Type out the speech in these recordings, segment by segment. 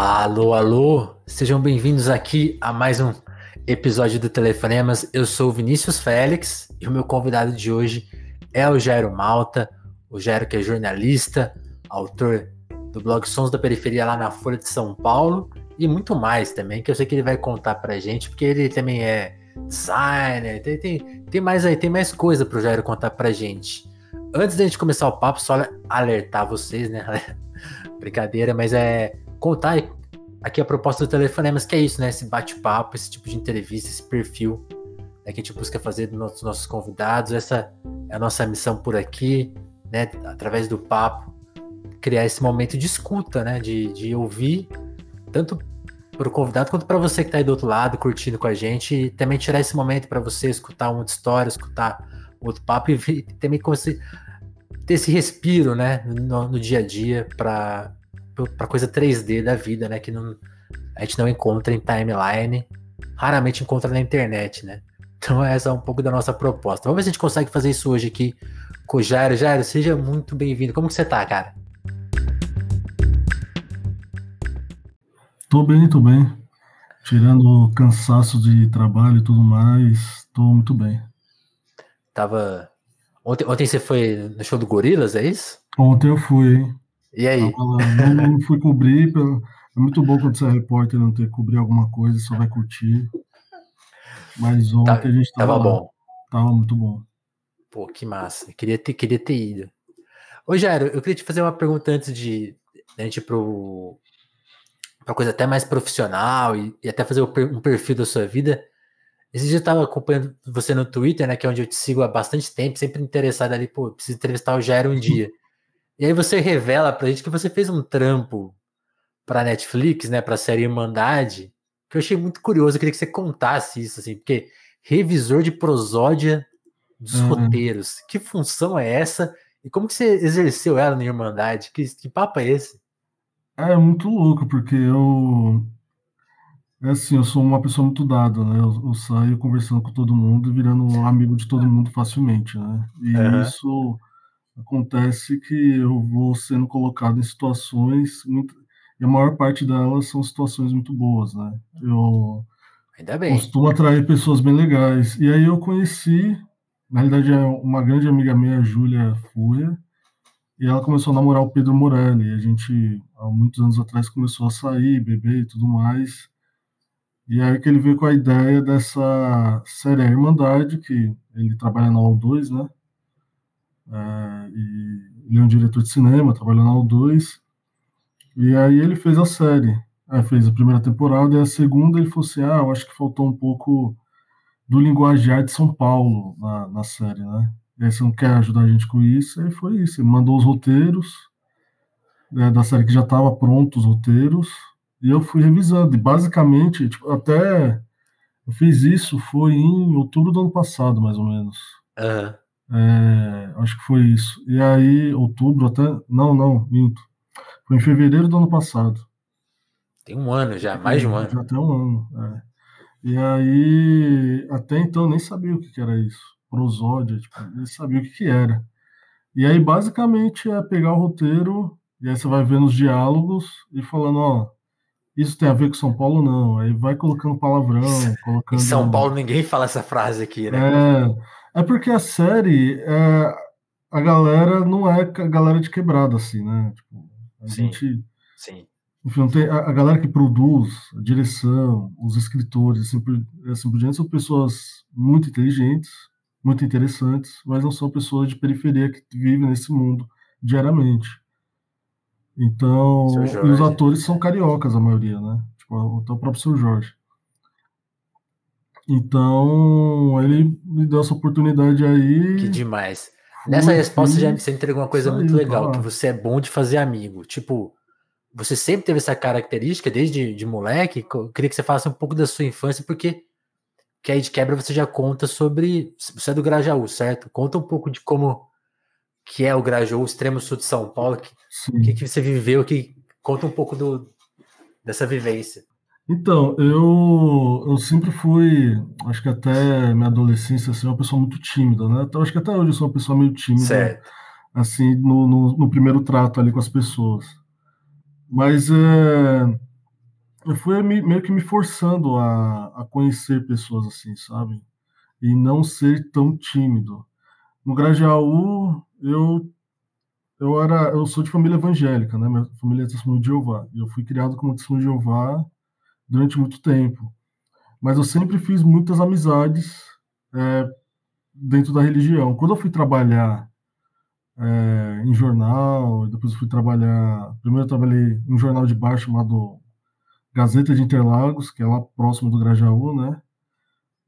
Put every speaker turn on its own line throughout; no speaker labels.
Alô, alô, sejam bem-vindos aqui a mais um episódio do Telefonemas. Eu sou o Vinícius Félix e o meu convidado de hoje é o Jairo Malta. O Jairo que é jornalista, autor do blog Sons da Periferia lá na Folha de São Paulo e muito mais também, que eu sei que ele vai contar pra gente, porque ele também é designer, tem, tem, tem mais aí, tem mais coisa pro Jairo contar pra gente. Antes da gente começar o papo, só alertar vocês, né? Brincadeira, mas é contar aqui a proposta do Telefonemas, que é isso, né? Esse bate-papo, esse tipo de entrevista, esse perfil né, que a gente busca fazer dos nossos, nossos convidados. Essa é a nossa missão por aqui, né? Através do papo, criar esse momento de escuta, né? De, de ouvir tanto para o convidado quanto para você que está aí do outro lado, curtindo com a gente, e também tirar esse momento para você escutar uma história, escutar outro papo e também ter esse respiro, né? No, no dia a dia para para coisa 3D da vida, né? Que não, a gente não encontra em timeline, raramente encontra na internet, né? Então essa é um pouco da nossa proposta. Vamos ver se a gente consegue fazer isso hoje aqui com o Jairo. Jairo, seja muito bem-vindo. Como que você tá, cara?
Tô bem, tô bem. Tirando o cansaço de trabalho e tudo mais, tô muito bem.
Tava. Ontem, ontem você foi no show do Gorilas, é isso?
Ontem eu fui, hein?
E aí?
Não, não fui cobrir. É muito bom quando você é repórter não ter que cobrir alguma coisa, só vai curtir. Mas ontem tá, a gente tava,
tava bom.
Tava muito bom.
Pô, que massa. Queria ter, queria ter ido. Ô, Jairo, eu queria te fazer uma pergunta antes de a gente ir pro, pra coisa até mais profissional e, e até fazer um perfil da sua vida. Esse dia eu estava acompanhando você no Twitter, né? Que é onde eu te sigo há bastante tempo, sempre interessado ali, pô, preciso entrevistar o Jairo um dia. E aí você revela pra gente que você fez um trampo pra Netflix, né, pra série Irmandade, que eu achei muito curioso, eu queria que você contasse isso, assim, porque revisor de prosódia dos uhum. roteiros, que função é essa? E como que você exerceu ela na Irmandade? Que, que papo é esse?
É muito louco, porque eu. É assim, eu sou uma pessoa muito dada, né? Eu, eu saio conversando com todo mundo e virando um amigo de todo mundo facilmente, né? E uhum. isso acontece que eu vou sendo colocado em situações muito, e a maior parte delas são situações muito boas, né? Eu
Ainda bem.
costumo atrair pessoas bem legais. E aí eu conheci, na realidade, é uma grande amiga minha, Júlia Fúria, e ela começou a namorar o Pedro Morelli. E a gente, há muitos anos atrás, começou a sair, beber e tudo mais. E aí que ele veio com a ideia dessa série Irmandade, que ele trabalha na UOL2, né? É, e ele é um diretor de cinema, trabalhou na U2. E aí ele fez a série. É, fez a primeira temporada e a segunda ele falou assim: ah, eu acho que faltou um pouco do linguajar de São Paulo na, na série, né? E aí você não quer ajudar a gente com isso? Aí foi isso. Ele mandou os roteiros né, da série que já estava pronto, os roteiros, e eu fui revisando. E basicamente, tipo, até eu fiz isso foi em outubro do ano passado, mais ou menos.
Uhum.
É, acho que foi isso. E aí, outubro até. Não, não, minto. Foi em fevereiro do ano passado.
Tem um ano já, mais de um ano.
Já tem um ano. É. E aí, até então, eu nem sabia o que, era isso. Prosódia, tipo, nem sabia o que, que era. E aí, basicamente, é pegar o roteiro, e aí você vai vendo os diálogos e falando, ó, isso tem a ver com São Paulo, não. Aí vai colocando palavrão, colocando.
Em São Paulo ninguém fala essa frase aqui, né?
É. É porque a série, é, a galera não é a galera de quebrada, assim, né? Tipo, a sim, gente.
Sim.
Enfim, tem, a, a, galera que produz, a direção, os escritores, assim por, assim por diante, são pessoas muito inteligentes, muito interessantes, mas não são pessoas de periferia que vivem nesse mundo diariamente. Então, e os atores são cariocas, a maioria, né? Tipo, até o próprio seu Jorge. Então, ele me deu essa oportunidade aí.
Que demais. Nessa resposta já você entregou uma coisa muito legal, tá. que você é bom de fazer amigo. Tipo, você sempre teve essa característica desde de moleque. Eu queria que você falasse um pouco da sua infância, porque que aí de quebra você já conta sobre. Você é do Grajaú, certo? Conta um pouco de como que é o Grajaú, o extremo sul de São Paulo, que, que, que você viveu, que conta um pouco do, dessa vivência.
Então, eu, eu sempre fui, acho que até minha adolescência, assim, uma pessoa muito tímida, né? Então, acho que até hoje eu sou uma pessoa meio tímida,
certo.
assim, no, no, no, primeiro trato ali com as pessoas. Mas é, eu fui meio que me forçando a, a conhecer pessoas assim, sabe? E não ser tão tímido. No Grajaú, eu eu era eu sou de família evangélica, né? Minha família é testemunho de Jeová. E eu fui criado como testemunho de Jeová durante muito tempo. Mas eu sempre fiz muitas amizades é, dentro da religião. Quando eu fui trabalhar é, em jornal, depois eu fui trabalhar. Primeiro eu trabalhei em um jornal de baixo chamado Gazeta de Interlagos, que é lá próximo do Grajaú, né?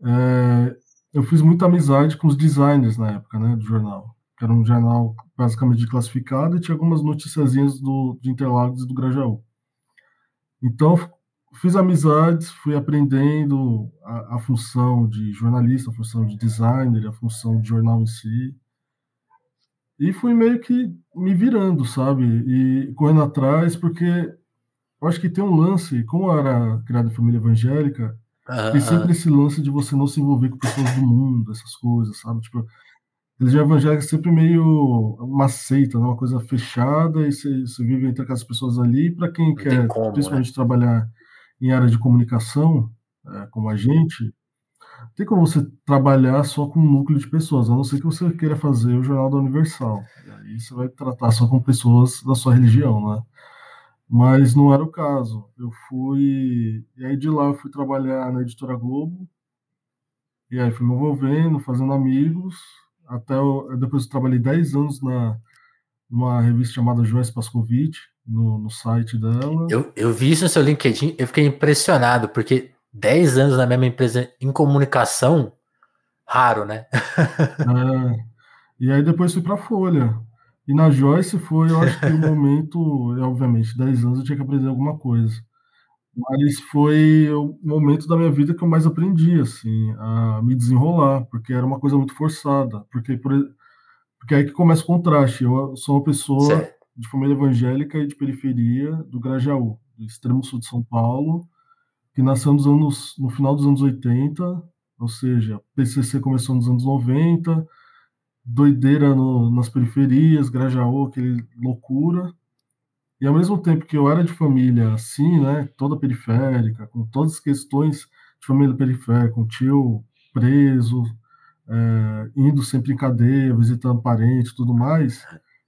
É, eu fiz muita amizade com os designers na época, né, do jornal. Que era um jornal basicamente classificado e tinha algumas noticiazinhas do, de Interlagos e do Grajaú. Então, fiz amizades, fui aprendendo a, a, função de jornalista, a função de designer, a função de jornal em si. E fui meio que me virando, sabe? E correndo atrás, porque eu acho que tem um lance, como eu era criado em família evangélica, uh tem sempre esse lance de você não se envolver com pessoas do mundo, essas coisas, sabe? Tipo, religião evangélica é sempre meio uma seita, né? uma coisa fechada, e você, você vive entre aquelas pessoas ali. Para quem não quer, como, principalmente, né? trabalhar em área de comunicação, é, como a gente, tem como você trabalhar só com um núcleo de pessoas, a não ser que você queira fazer o Jornal da Universal. E aí você vai tratar só com pessoas da sua religião, né? Mas não era o caso. Eu fui. E aí de lá eu fui trabalhar na editora Globo. E aí fui me envolvendo, fazendo amigos. Até eu, depois eu trabalhei 10 anos na, numa revista chamada Joyce Pascovitch, no, no site dela.
Eu, eu vi isso no seu LinkedIn, eu fiquei impressionado, porque 10 anos na mesma empresa em comunicação, raro, né?
é, e aí depois fui para a Folha. E na Joyce foi, eu acho que o momento, obviamente, 10 anos eu tinha que aprender alguma coisa. Mas foi o momento da minha vida que eu mais aprendi, assim, a me desenrolar, porque era uma coisa muito forçada. Porque, por, porque aí que começa o contraste. Eu sou uma pessoa certo. de família evangélica e de periferia do Grajaú, do extremo sul de São Paulo, que nasceu nos anos, no final dos anos 80, ou seja, PCC começou nos anos 90, doideira no, nas periferias, Grajaú, aquele loucura. E ao mesmo tempo que eu era de família assim, né, toda periférica, com todas as questões de família periférica, com tio preso, é, indo sempre em cadeia, visitando parentes tudo mais.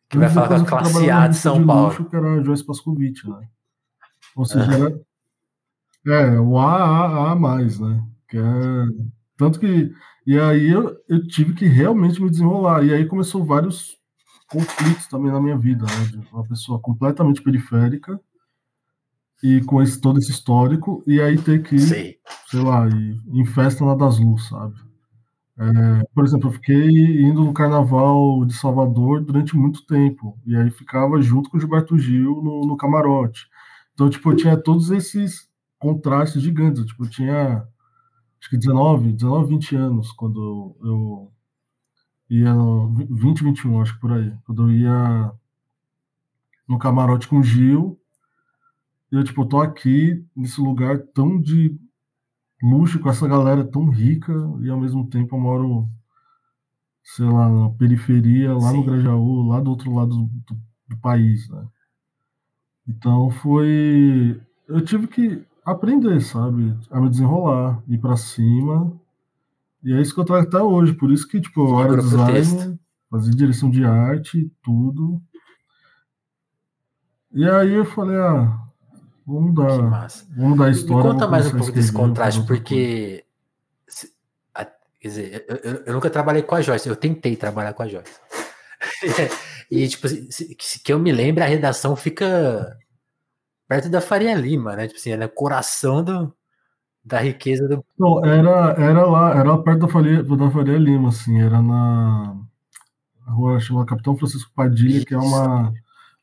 Que vai falar com a classe A de São de Paulo. Luxo,
que era Joyce Pascovitch, né? Ou seja, era, é, o A, A, A mais, né? Que é, tanto que e aí eu, eu tive que realmente me desenrolar. E aí começou vários conflitos também na minha vida, né? De uma pessoa completamente periférica e com esse, todo esse histórico, e aí ter que, sei lá, ir em festa na das luzes, sabe? É, por exemplo, eu fiquei indo no carnaval de Salvador durante muito tempo, e aí ficava junto com o Gilberto Gil no, no camarote. Então, tipo, eu tinha todos esses contrastes gigantes. Tipo, eu tinha acho que 19, 19, 20 anos, quando eu ia no 20, 21, acho que por aí, quando eu ia no camarote com o Gil, eu, tipo, tô aqui nesse lugar tão de luxo, com essa galera tão rica, e ao mesmo tempo eu moro, sei lá, na periferia, lá Sim. no Grajaú, lá do outro lado do, do, do país, né? Então foi. Eu tive que aprender, sabe? A me desenrolar, ir para cima. E é isso que eu trago até hoje. Por isso que, tipo, eu era designer, fazia direção de arte, tudo. E aí eu falei, ah, vamos dar, vamos dar história.
Me conta mais um pouco desse contraste, porque. quer dizer, eu, eu, eu, nunca trabalhei com a Joyce, eu tentei trabalhar com a Joyce. e, tipo, se, que eu me lembre, a redação fica perto da Faria Lima, né? Tipo assim, ela é o coração do, da riqueza do.
Não, era, era lá, era perto da Faria, da Faria Lima, assim, era na rua chamada Capitão Francisco Padilha, Isso. que é uma,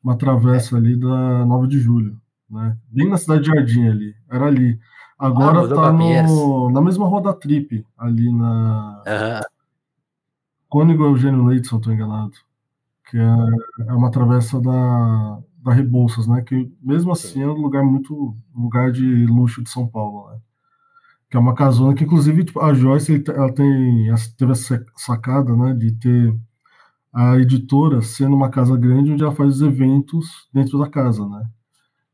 uma travessa é. ali da 9 de julho, né? Bem na cidade de Jardim ali, era ali. Agora ah, tá no, na mesma rua da Trip, ali na. Uhum. Cônigo Eugênio Leite, se eu estou enganado. Que é, é uma travessa da, da Rebouças, né? Que mesmo assim é um lugar muito lugar de luxo de São Paulo, né? Que é uma casona que inclusive tipo, a Joyce ela tem teve essa sacada, né, de ter a editora sendo uma casa grande onde ela faz os eventos dentro da casa, né?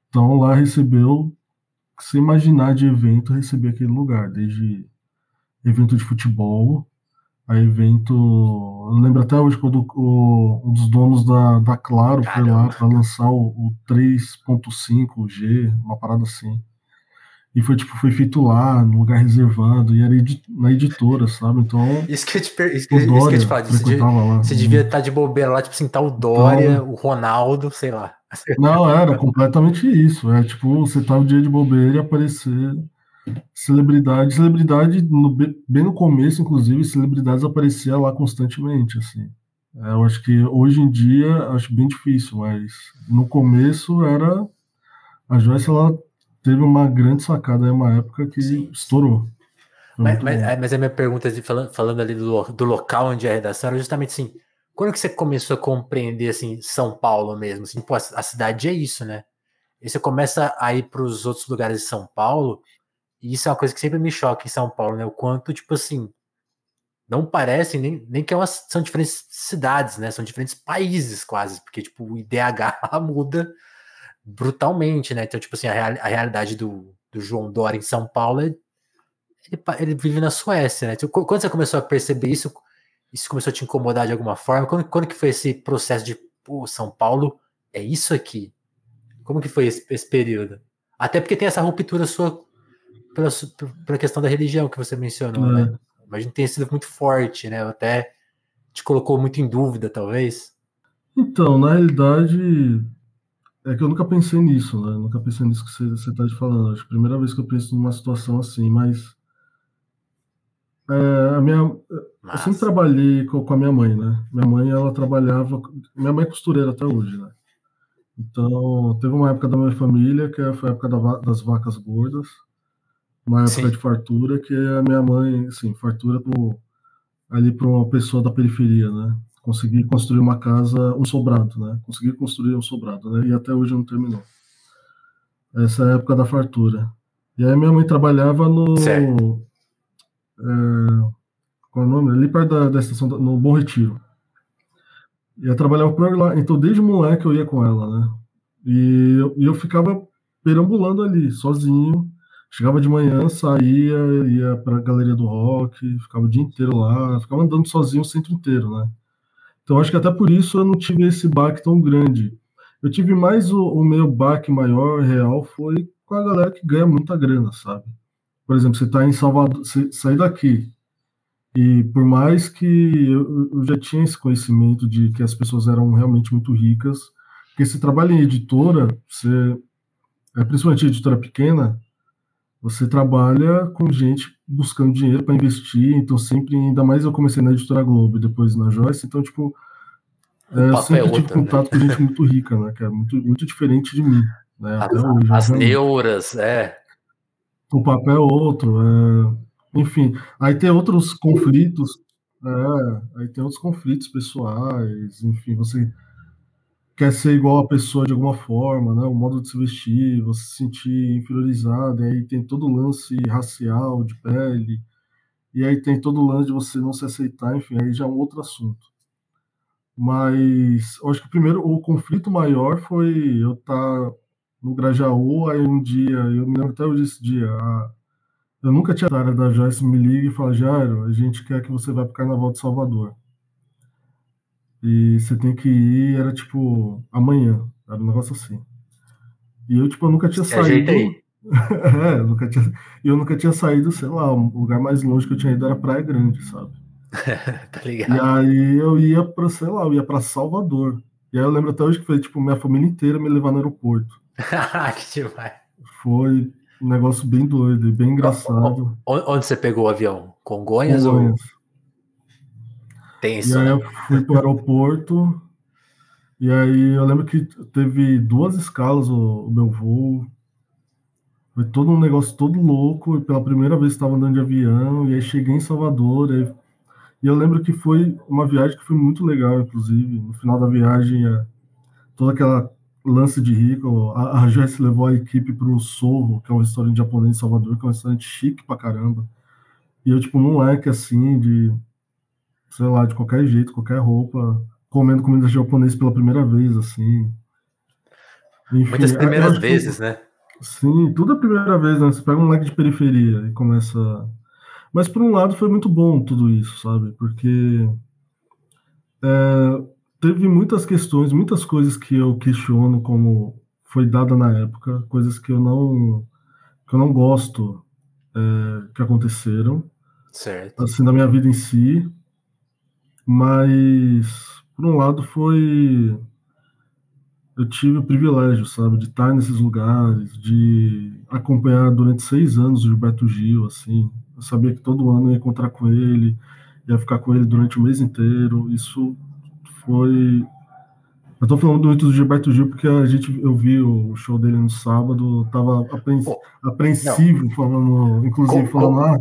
Então lá recebeu você imaginar de evento, eu recebi aquele lugar, desde evento de futebol, a evento. Eu lembro até hoje quando o, um dos donos da, da Claro Caramba. foi lá para lançar o, o 3.5G, uma parada assim. E foi tipo, foi feito lá, num lugar reservado, e era edi na editora, sabe? Então.
Isso que eu te, per... isso que, isso que eu te falo, você, devia, lá, você devia estar tá de bobeira lá, tipo assim, tá o Dória, então, o Ronaldo, sei lá.
Não, era completamente isso. É tipo, você tá o dia de bobeira e aparecer celebridade. Celebridade, no, bem no começo, inclusive, celebridades apareciam lá constantemente, assim. É, eu acho que hoje em dia acho bem difícil, mas no começo era a Joyce ela teve uma grande sacada, é uma época que Sim. estourou.
Mas, mas, é, mas, a minha pergunta, falando, falando ali do, do local onde é a redação, era justamente assim, quando que você começou a compreender, assim, São Paulo mesmo? Assim, pô, a, cidade é isso, né? E você começa a ir para os outros lugares de São Paulo, e isso é uma coisa que sempre me choca em São Paulo, né? O quanto, tipo assim, não parece nem, nem que é uma, são diferentes cidades, né? São diferentes países quase, porque, tipo, o IDH muda brutalmente, né? Então, tipo assim, a, real, a realidade do, do João Dória em São Paulo ele, ele, vive na Suécia, né? Então, quando você começou a perceber isso, isso começou a te incomodar de alguma forma? Quando, quando que foi esse processo de, pô, São Paulo é isso aqui? Como que foi esse, esse período? Até porque tem essa ruptura sua pela, pela questão da religião que você mencionou, né? é. né? Imagino que tenha sido muito forte, né? Até te colocou muito em dúvida, talvez.
Então, na realidade, é que eu nunca pensei nisso, né? Eu nunca pensei nisso que você está falando. Acho que é a primeira vez que eu penso numa situação assim, mas. É, a minha, eu sempre trabalhei com, com, a minha mãe, né? Minha mãe, ela trabalhava. Minha mãe é costureira até hoje, né? Então, teve uma época da minha família, que foi a época da, das vacas gordas, uma época Sim. de fartura, que a minha mãe, assim, fartura pro, ali para uma pessoa da periferia, né? Consegui construir uma casa, um sobrado, né? Consegui construir um sobrado, né? E até hoje não terminou. Essa é a época da fartura. E aí minha mãe trabalhava no. É, qual é o nome? Ali perto da, da estação, no Bom Retiro. E eu trabalhava por lá. Então, desde moleque eu ia com ela, né? E eu, e eu ficava perambulando ali, sozinho. Chegava de manhã, saía, ia para a galeria do rock, ficava o dia inteiro lá, ficava andando sozinho o centro inteiro, né? Então, acho que até por isso eu não tive esse baque tão grande. Eu tive mais o, o meu baque maior, real, foi com a galera que ganha muita grana, sabe? Por exemplo, você está em Salvador, você sair daqui, e por mais que eu, eu, já tinha esse conhecimento de que as pessoas eram realmente muito ricas, porque se trabalha em editora, você, é, principalmente editora pequena, você trabalha com gente buscando dinheiro para investir, então sempre, ainda mais eu comecei na Editora Globo e depois na Joyce, então, tipo, é, eu sempre é tive outro, né? contato né? com gente muito rica, né, que é muito, muito diferente de mim, né,
as, hoje, as neuras, é.
O papel é outro, é, enfim, aí tem outros conflitos, é, aí tem outros conflitos pessoais, enfim, você quer ser igual a pessoa de alguma forma, né? O modo de se vestir, você se sentir inferiorizado, e aí tem todo o lance racial, de pele, e aí tem todo o lance de você não se aceitar, enfim, aí já é um outro assunto. Mas eu acho que primeiro o conflito maior foi eu estar tá no Grajaú, aí um dia, eu me lembro até hoje desse dia, a, eu nunca tinha a área da Joyce me liga e fala, Jairo, a gente quer que você vá para o Carnaval de Salvador. E você tem que ir, era tipo amanhã, era um negócio assim. E eu, tipo, eu nunca tinha Se saído. é, eu nunca tinha, eu nunca tinha saído, sei lá, o lugar mais longe que eu tinha ido era Praia Grande, sabe?
tá ligado? E
aí eu ia pra, sei lá, eu ia pra Salvador. E aí eu lembro até hoje que foi, tipo, minha família inteira me levar no aeroporto.
que demais.
Foi um negócio bem doido e bem engraçado.
Onde você pegou o avião? Congonhas, Congonhas. ou.
Tenso, e aí né? eu fui para o aeroporto, e aí eu lembro que teve duas escalas o, o meu voo. Foi todo um negócio todo louco, e pela primeira vez estava andando de avião, e aí cheguei em Salvador, e, e eu lembro que foi uma viagem que foi muito legal, inclusive. No final da viagem, é, toda aquela lance de rico, a, a Joyce levou a equipe para o Sorro, que é um restaurante japonês em Salvador, que é um restaurante chique pra caramba. E eu, tipo, um leque assim, de sei lá, de qualquer jeito, qualquer roupa, comendo comida japonesa pela primeira vez, assim.
Enfim, Muitas primeiras vezes,
que,
né?
Sim, tudo é a primeira vez, né? Você pega um moleque de periferia e começa. Mas por um lado foi muito bom tudo isso, sabe? Porque é, teve muitas questões, muitas coisas que eu questiono como foi dada na época, coisas que eu não que eu não gosto é, que aconteceram,
certo.
assim da minha vida em si. Mas por um lado foi eu tive o privilégio, sabe, de estar nesses lugares, de acompanhar durante seis anos o Gilberto Gil, assim. Eu sabia que todo ano eu ia encontrar com ele, ia ficar com ele durante o mês inteiro. Isso foi. Eu tô falando muito do Gilberto Gil porque a gente, eu vi o show dele no sábado, tava apreens... apreensivo, falando, inclusive falando, ah,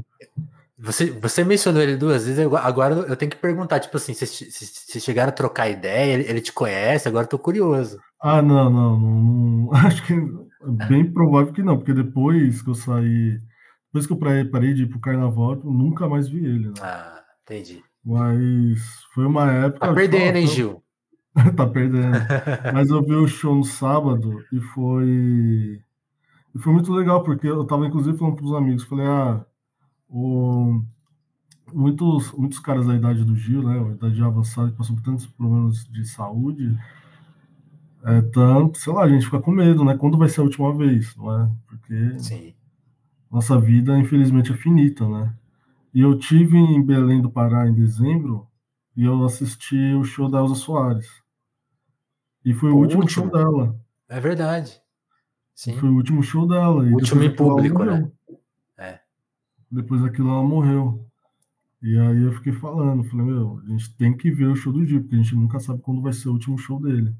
você, você mencionou ele duas vezes, agora eu tenho que perguntar, tipo assim, se chegaram a trocar ideia, ele, ele te conhece, agora eu tô curioso.
Ah, não, não, não, acho que é bem provável que não, porque depois que eu saí, depois que eu parei de ir pro carnaval, eu nunca mais vi ele, né?
Ah, entendi.
Mas foi uma época.
Tá perdendo, hein, Gil?
tá perdendo. Mas eu vi o show no sábado e foi. E foi muito legal, porque eu tava inclusive falando pros amigos, falei, ah, o... muitos, muitos caras da idade do Gil, né, a idade avançada, que passam por tantos problemas de saúde, é, tanto, sei lá, a gente fica com medo, né? Quando vai ser a última vez, não é? Porque
Sim.
nossa vida, infelizmente, é finita, né? E eu tive em Belém do Pará em dezembro e eu assisti o show da Elza Soares. E foi o, o último, último, show dela.
É verdade. Sim.
Foi o último show dela.
O último em público, né?
Depois daquilo ela morreu. E aí eu fiquei falando, falei, meu, a gente tem que ver o show do Gil, porque a gente nunca sabe quando vai ser o último show dele.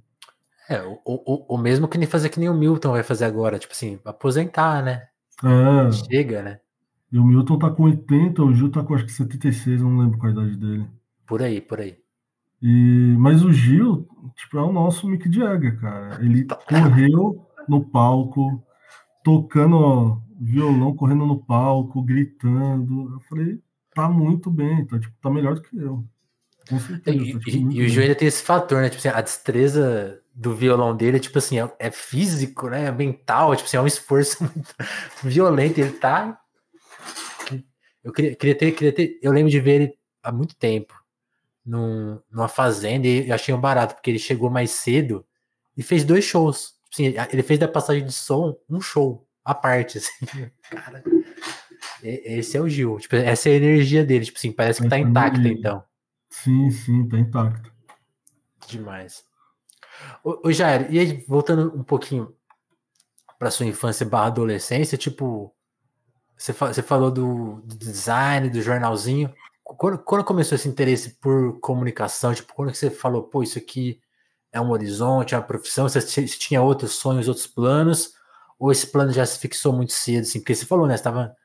É, o, o, o mesmo que nem fazer que nem o Milton vai fazer agora, tipo assim, aposentar, né?
É.
Chega, né?
E o Milton tá com 80, o Gil tá com acho que 76, não lembro qual a idade dele.
Por aí, por aí.
E, mas o Gil, tipo, é o nosso Mick Jagger, cara. Ele tá. correu no palco, tocando violão, correndo no palco, gritando. Eu falei, tá muito bem, tá, tipo, tá melhor do que eu. Com certeza.
E,
tá,
tipo, e, e o ainda tem esse fator, né? Tipo assim, a destreza do violão dele, tipo assim, é, é físico, né? É mental, tipo assim, é um esforço muito violento. Ele tá. Eu queria, queria, ter, queria ter. Eu lembro de ver ele há muito tempo num, numa fazenda e eu achei um barato, porque ele chegou mais cedo e fez dois shows. Tipo assim, ele fez da passagem de som um show à parte, assim. Cara, esse é o Gil. Tipo, essa é a energia dele. Tipo assim, parece que tá intacta, então.
Sim, sim, tá intacta.
Demais. Ô, Jair, e aí, voltando um pouquinho para sua infância barra adolescência, tipo, você, você falou do, do, design, do jornalzinho. Quando, quando, começou esse interesse por comunicação, tipo, quando você falou, pô, isso aqui é um horizonte, é uma profissão, você, você tinha outros sonhos, outros planos, ou esse plano já se fixou muito cedo, assim, porque você falou, né, você estava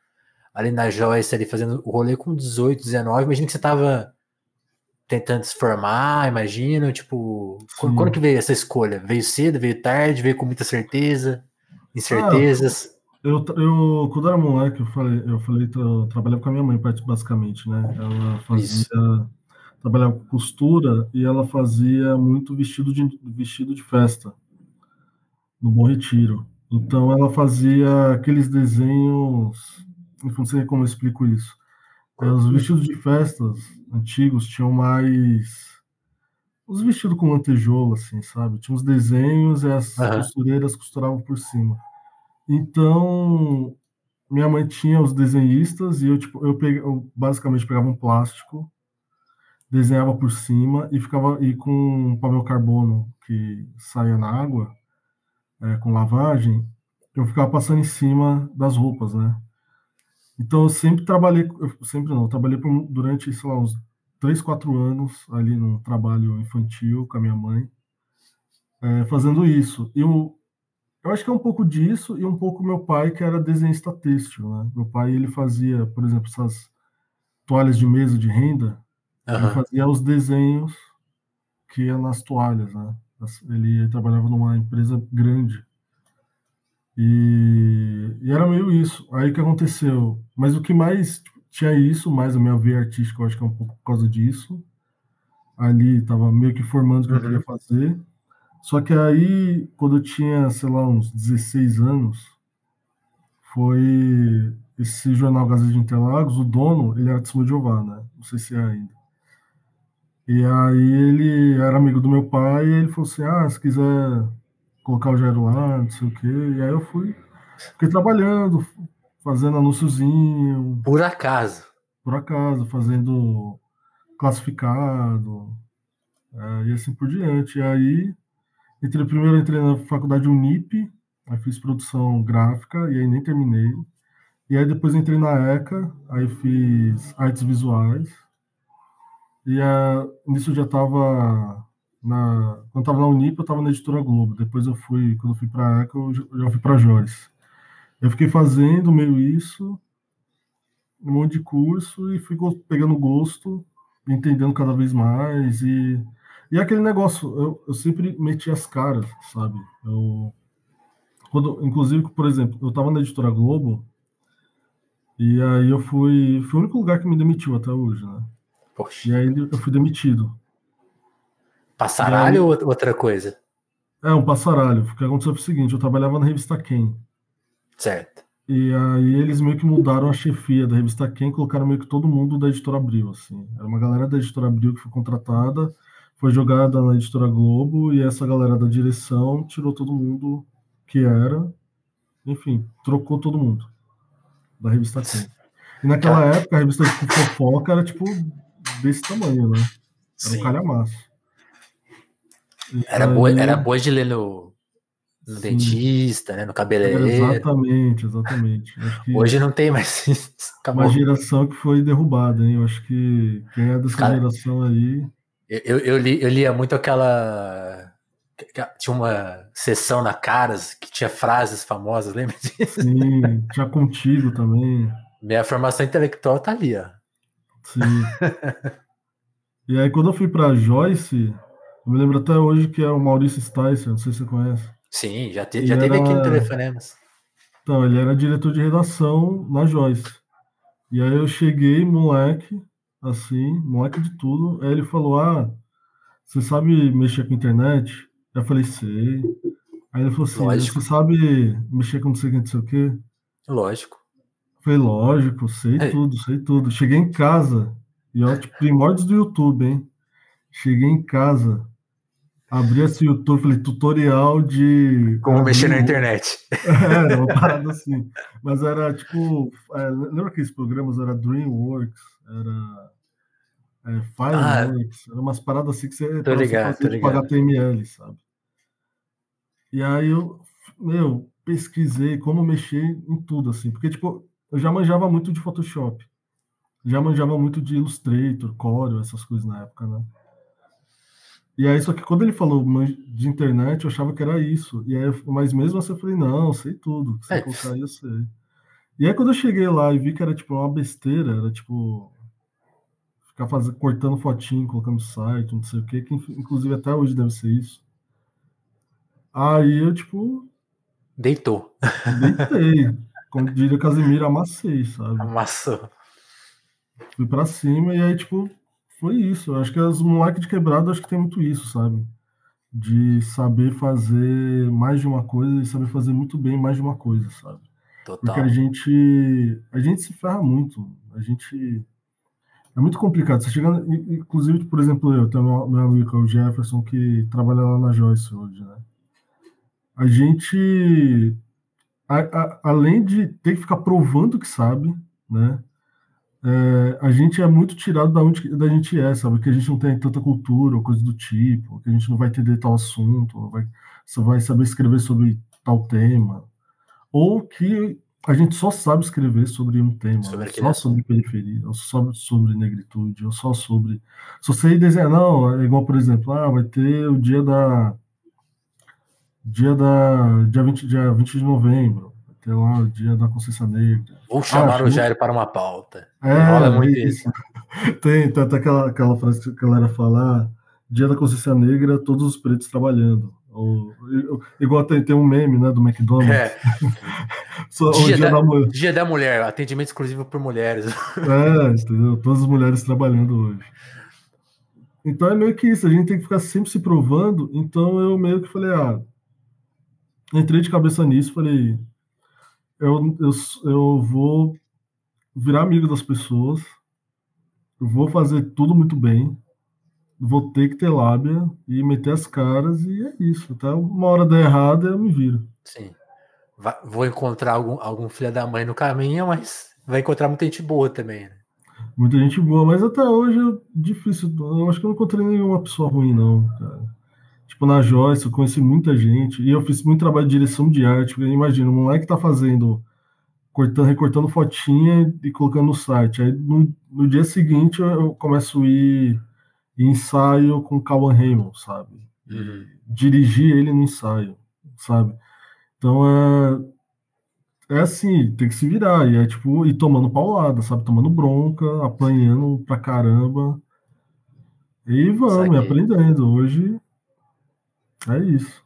ali na Joyce, ali fazendo o rolê com 18, 19, imagina que você estava tentando se formar, imagino, tipo, quando, quando, que veio essa escolha? Veio cedo, veio tarde, veio com muita certeza, incertezas?
Ah, eu, eu, quando era moleque, eu falei, eu falei, eu trabalhava com a minha mãe, basicamente, né? Ela fazia, Isso. trabalhava com costura e ela fazia muito vestido de, vestido de festa no Bom Retiro. Então ela fazia aqueles desenhos, não sei como eu explico isso. É, os vestidos de festas antigos tinham mais. Os vestidos com lantejoula, assim, sabe? Tinha uns desenhos e as uhum. costureiras costuravam por cima. Então, minha mãe tinha os desenhistas e eu, tipo, eu, peguei, eu basicamente pegava um plástico, desenhava por cima e ficava e com papel carbono que saía na água, é, com lavagem, eu ficava passando em cima das roupas, né? Então, eu sempre trabalhei, eu sempre não, eu trabalhei por, durante, sei lá, uns 3, 4 anos ali no trabalho infantil com a minha mãe, é, fazendo isso. Eu, eu acho que é um pouco disso e um pouco meu pai, que era desenhista têxtil, né? Meu pai, ele fazia, por exemplo, essas toalhas de mesa de renda, uhum. ele fazia os desenhos que ia nas toalhas, né? Ele trabalhava numa empresa grande e, e, era meio isso. Aí o que aconteceu? Mas o que mais tinha isso, mais a minha veia artística, eu acho que é um pouco por causa disso. Ali estava meio que formando o que uhum. eu queria fazer. Só que aí, quando eu tinha, sei lá, uns 16 anos, foi esse jornal Gazeta de Interlagos, o dono, ele era de Jeová, né? Não sei se é ainda. E aí ele era amigo do meu pai e ele falou assim, ah, se quiser colocar o Jairo lá, não sei o quê. E aí eu fui, fiquei trabalhando, fazendo anúnciozinho.
Por acaso?
Por acaso, fazendo classificado, é, e assim por diante. E aí, entrei, primeiro entrei na faculdade Unip, aí fiz produção gráfica, e aí nem terminei. E aí depois entrei na ECA, aí fiz artes visuais. E uh, nisso eu já estava na quando estava na Unip, eu estava na editora Globo. Depois eu fui, quando eu fui para a ECA, eu já fui para Joyce. Eu fiquei fazendo meio isso, um monte de curso e fui pegando gosto, entendendo cada vez mais e e aquele negócio, eu, eu sempre meti as caras, sabe? Eu quando, inclusive, por exemplo, eu estava na editora Globo e aí eu fui. Foi o único lugar que me demitiu até hoje, né? Poxa. E aí eu fui demitido.
Passaralho aí, ou outra coisa?
É, um passaralho. O que aconteceu foi o seguinte: eu trabalhava na revista Quem.
Certo.
E aí eles meio que mudaram a chefia da revista Quem, colocaram meio que todo mundo da editora Abril, assim. Era uma galera da editora Abril que foi contratada, foi jogada na editora Globo, e essa galera da direção tirou todo mundo que era. Enfim, trocou todo mundo da revista Quem. E naquela época, a revista de fofoca era tipo desse tamanho, né? Era Sim. um calhamaço.
Era, aí... boa, era boa de ler no, no dentista, né? No cabeleireiro.
Exatamente, exatamente.
Hoje não tem mais isso.
Uma geração que foi derrubada, hein? Eu acho que quem é dessa Cara, geração aí.
Eu, eu, li, eu lia muito aquela tinha uma sessão na Caras que tinha frases famosas, lembra
disso? Sim, tinha contigo também.
Minha formação intelectual tá ali, ó.
Sim. e aí, quando eu fui pra Joyce, eu me lembro até hoje que é o Maurício Sticer, não sei se você conhece.
Sim, já, te, já teve era... aqui no Telefonemas.
Então, ele era diretor de redação na Joyce. E aí eu cheguei, moleque, assim, moleque de tudo. Aí ele falou: Ah, você sabe mexer com internet? Eu falei, sei. Aí ele falou assim, lógico. você sabe mexer com não sei o que, não sei o quê?
Lógico.
Falei, lógico, sei é. tudo, sei tudo. Cheguei em casa, e ó, tipo, primórdios do YouTube, hein? Cheguei em casa, abri esse YouTube, falei, tutorial de...
Como mexer na internet.
É, uma parada assim. Mas era, tipo, é, lembra aqueles programas? Era DreamWorks, era é, Fireworks, ah, umas paradas assim que você
tô ligado,
fazer, tipo, HTML, sabe? E aí eu, meu, pesquisei como mexer em tudo, assim, porque, tipo, eu já manjava muito de Photoshop, já manjava muito de Illustrator, Corel, essas coisas na época, né? E aí, só que quando ele falou de internet, eu achava que era isso. E aí, mas mesmo assim, eu falei, não, sei tudo. Se é. colocar aí, eu sei. E aí, quando eu cheguei lá e vi que era, tipo, uma besteira, era, tipo, ficar fazendo, cortando fotinho, colocando site, não sei o que, que inclusive até hoje deve ser isso. Aí eu, tipo.
Deitou.
Deitei. Como diria Casimiro, amassei, sabe?
Amassou.
Fui pra cima e aí, tipo, foi isso. Eu acho que os moleques de quebrado acho que tem muito isso, sabe? De saber fazer mais de uma coisa e saber fazer muito bem mais de uma coisa, sabe? Total. Porque a gente, a gente se ferra muito. A gente é muito complicado. Você chega, inclusive, por exemplo, eu tenho meu, meu amigo, é o Jefferson, que trabalha lá na Joyce hoje, né? A gente, a, a, além de ter que ficar provando que sabe, né? É, a gente é muito tirado da onde da gente é, sabe? Que a gente não tem tanta cultura ou coisa do tipo, que a gente não vai entender tal assunto, vai, você vai saber escrever sobre tal tema, ou que a gente só sabe escrever sobre um tema, sobre né? só sobre periferia, ou só sobre negritude, ou só sobre. Se você desenhar, não, é igual, por exemplo, ah, vai ter o dia da. Dia da. Dia 20, dia 20 de novembro, ter lá o dia da consciência negra.
Vou chamar ah, o Jair para uma pauta.
É, Rola muito isso. isso. tem, tem até aquela, aquela frase que a galera fala: ah, dia da consciência negra, todos os pretos trabalhando. Ou, igual tem, tem um meme né, do McDonald's. É.
Só, dia, dia, da, da dia, da, mulher, atendimento exclusivo por mulheres.
É, entendeu? Todas as mulheres trabalhando hoje. Então é meio que isso, a gente tem que ficar sempre se provando. Então eu meio que falei, ah, entrei de cabeça nisso, falei, eu, eu, eu vou virar amigo das pessoas, eu vou fazer tudo muito bem, vou ter que ter lábia e meter as caras, e é isso. Até uma hora der errado, eu me viro.
Sim. Vai, vou encontrar algum, algum filho da mãe no caminho, mas vai encontrar muita gente boa também, né?
Muita gente boa, mas até hoje é difícil. Eu acho que eu não encontrei nenhuma pessoa ruim, não, cara. Tipo, na Joyce, eu conheci muita gente, e eu fiz muito trabalho de direção de arte, porque imagina, o moleque tá fazendo cortando, recortando fotinha e colocando no site. Aí no, no dia seguinte eu, começo a ir em ensaio com o Calvin Raymond, sabe? Uhum. Dirigir ele no ensaio, sabe? Então é, é assim, tem que se virar. E é tipo, e tomando paulada, sabe? Tomando bronca, apanhando pra caramba. E vamos, aprendendo. Hoje é isso.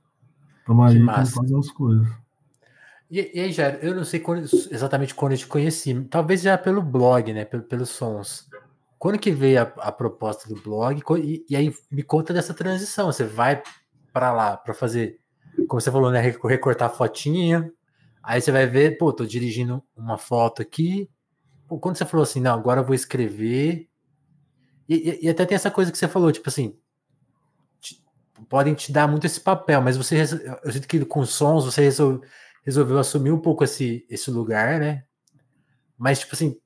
Estamos aí fazendo as coisas.
E, e aí, Jair, eu não sei quando, exatamente quando eu te conheci, talvez já pelo blog, né? Pelo, pelos sons. Quando que veio a, a proposta do blog? E, e, aí me conta dessa transição. Você vai para lá para fazer, como você falou, né? Recortar fotinha. Aí você vai ver, pô, tô dirigindo uma foto aqui. Pô, quando você falou assim, não, agora eu vou escrever. E, e, até tem essa coisa que você falou, tipo assim, podem te dar muito esse papel, mas você, eu sinto que com sons você resolve resolveu assumir um pouco esse, esse lugar, né? Mas, tipo assim,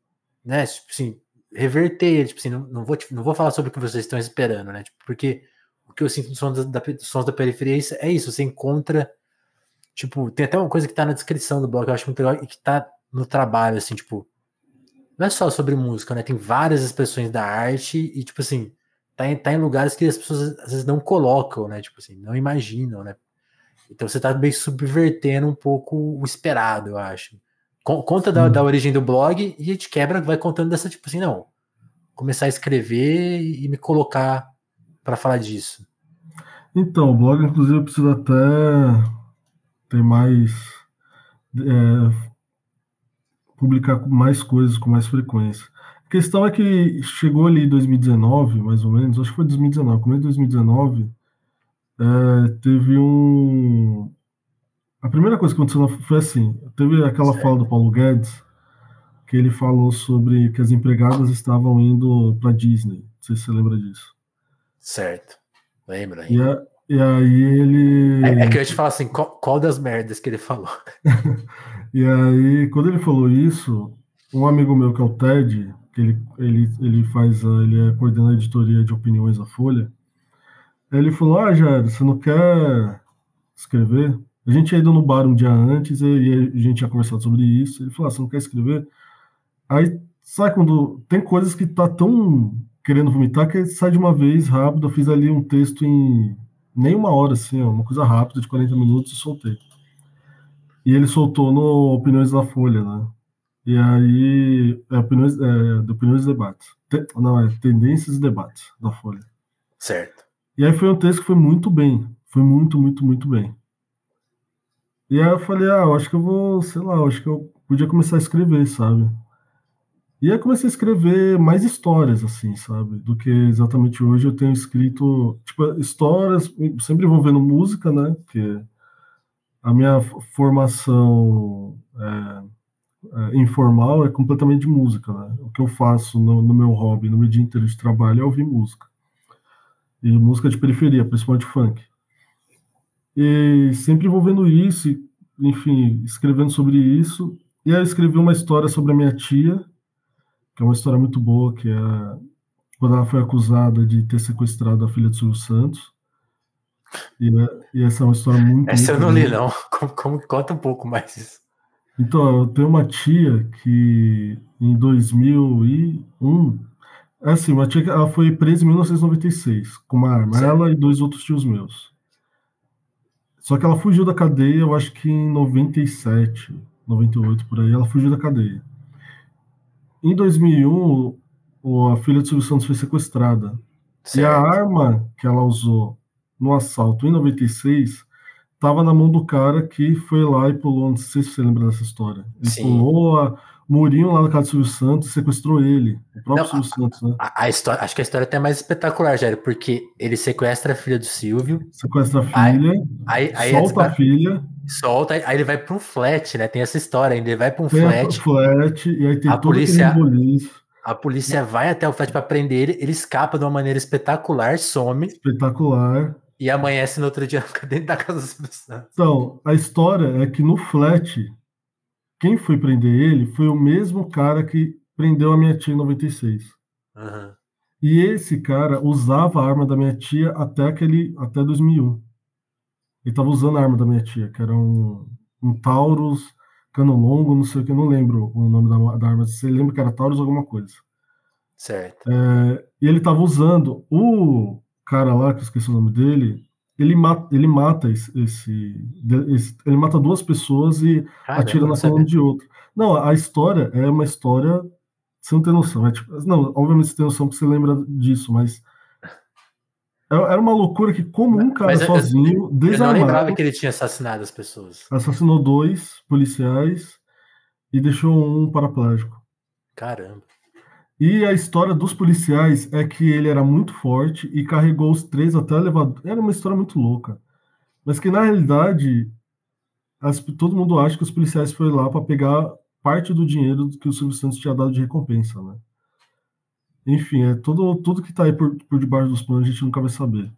né? Tipo assim, reverter, tipo assim, não, não, vou, não vou falar sobre o que vocês estão esperando, né? Tipo, porque o que eu sinto nos sons da, da, sons da periferia é, é isso, você encontra, tipo, tem até uma coisa que tá na descrição do blog que eu acho muito legal e que tá no trabalho, assim, tipo, não é só sobre música, né? Tem várias expressões da arte e, tipo assim, tá em, tá em lugares que as pessoas às vezes não colocam, né? Tipo assim, não imaginam, né? Então você está bem subvertendo um pouco o esperado, eu acho. Conta da, da, origem do blog e a gente quebra, vai contando dessa tipo assim, não. Começar a escrever e me colocar para falar disso.
Então, o blog, inclusive, precisa até ter mais. É, publicar mais coisas com mais frequência. A questão é que chegou ali em 2019, mais ou menos, acho que foi 2019, começo de 2019, é, teve um. A primeira coisa que aconteceu foi assim: teve aquela certo. fala do Paulo Guedes, que ele falou sobre que as empregadas estavam indo para Disney. Não sei se você lembra disso.
Certo, lembra.
E, a, e aí ele.
É, é, que eu ia te falar assim: qual, qual das merdas que ele falou?
e aí, quando ele falou isso, um amigo meu que é o Ted, que ele, ele, ele faz, ele é coordenador de editoria de opiniões da Folha, ele falou: Ah, Jair, você não quer escrever? A gente tinha ido no bar um dia antes e a gente tinha conversado sobre isso. Ele falou: ah, Você não quer escrever? Aí, sabe quando tem coisas que tá tão querendo vomitar que sai de uma vez rápido. Eu fiz ali um texto em nem uma hora, assim, uma coisa rápida, de 40 minutos, e soltei. E ele soltou no Opiniões da Folha, né? E aí, é, opiniões, é, de opiniões e debates. Te, não, é Tendências e Debates da Folha.
Certo.
E aí foi um texto que foi muito bem. Foi muito, muito, muito bem. E aí eu falei, ah, eu acho que eu vou, sei lá, eu acho que eu podia começar a escrever, sabe? E aí comecei a escrever mais histórias, assim, sabe? Do que exatamente hoje eu tenho escrito, tipo, histórias, sempre envolvendo música, né? Porque a minha formação é, é, informal é completamente de música, né? O que eu faço no, no meu hobby, no meu dia inteiro de trabalho é ouvir música e música de periferia, principalmente funk. E sempre envolvendo isso, enfim, escrevendo sobre isso. E aí eu escrevi uma história sobre a minha tia, que é uma história muito boa, que é quando ela foi acusada de ter sequestrado a filha de Silvio Santos. E, e essa é uma história muito.
Essa
muito
eu não li, não. Como, como, conta um pouco mais isso.
Então, eu tenho uma tia que em 2001 é assim, uma tia, ela foi presa em 1996 com uma arma, Sim. ela e dois outros tios meus. Só que ela fugiu da cadeia, eu acho que em 97, 98 por aí, ela fugiu da cadeia. Em 2001, a filha de Silvio Santos foi sequestrada. Certo. E a arma que ela usou no assalto em 96 estava na mão do cara que foi lá e pulou. Não sei se você lembra dessa história. Ele Sim. pulou a, Mourinho lá no caso do Silvio Santos sequestrou ele, o próprio Não, Silvio Santos, né?
A, a, história, acho que a história é até mais espetacular, Jair, porque ele sequestra a filha do Silvio.
Sequestra a filha, aí, aí, aí solta a filha.
Solta, aí ele vai para um flat, né? Tem essa história ainda. Ele vai para um
a
flat.
flat, e aí tem
A
todo
polícia- A polícia vai até o flat para prender ele. Ele escapa de uma maneira espetacular, some
espetacular.
E amanhece no outro dia dentro da casa dos Santos.
Então, a história é que no flat, quem foi prender ele foi o mesmo cara que prendeu a minha tia em 96.
Aham.
E esse cara usava a arma da minha tia até aquele até 2001. Ele tava usando a arma da minha tia, que era um, um Taurus cano longo, não sei o que, não lembro o nome da, da arma. Você lembra que era Taurus alguma coisa?
Certo.
É, e ele tava usando o cara lá, que eu esqueci o nome dele, ele mata, ele mata esse, esse- ele mata duas pessoas e
Caramba,
atira na coluna de outra. Não, a história é uma história. Você não tem noção. É tipo, não, obviamente você tem noção porque você lembra disso, mas. é- Era uma loucura que, como um cara
Mas eu-
sozinho,
Eu não lembrava
desarmado,
que ele tinha assassinado as pessoas.
assassinou dois policiais e deixou um paraplégico.
Caramba.
E a história dos policiais é que ele era muito forte e carregou os três até o elevador. Era uma história muito louca. Mas que, na realidade, as- todo mundo acha que os policiais foram lá para pegar parte do dinheiro que o Silvio Santos tinha dado de recompensa, né? Enfim, é tudo, tudo que tá aí por, por debaixo dos panos a gente nunca vai saber.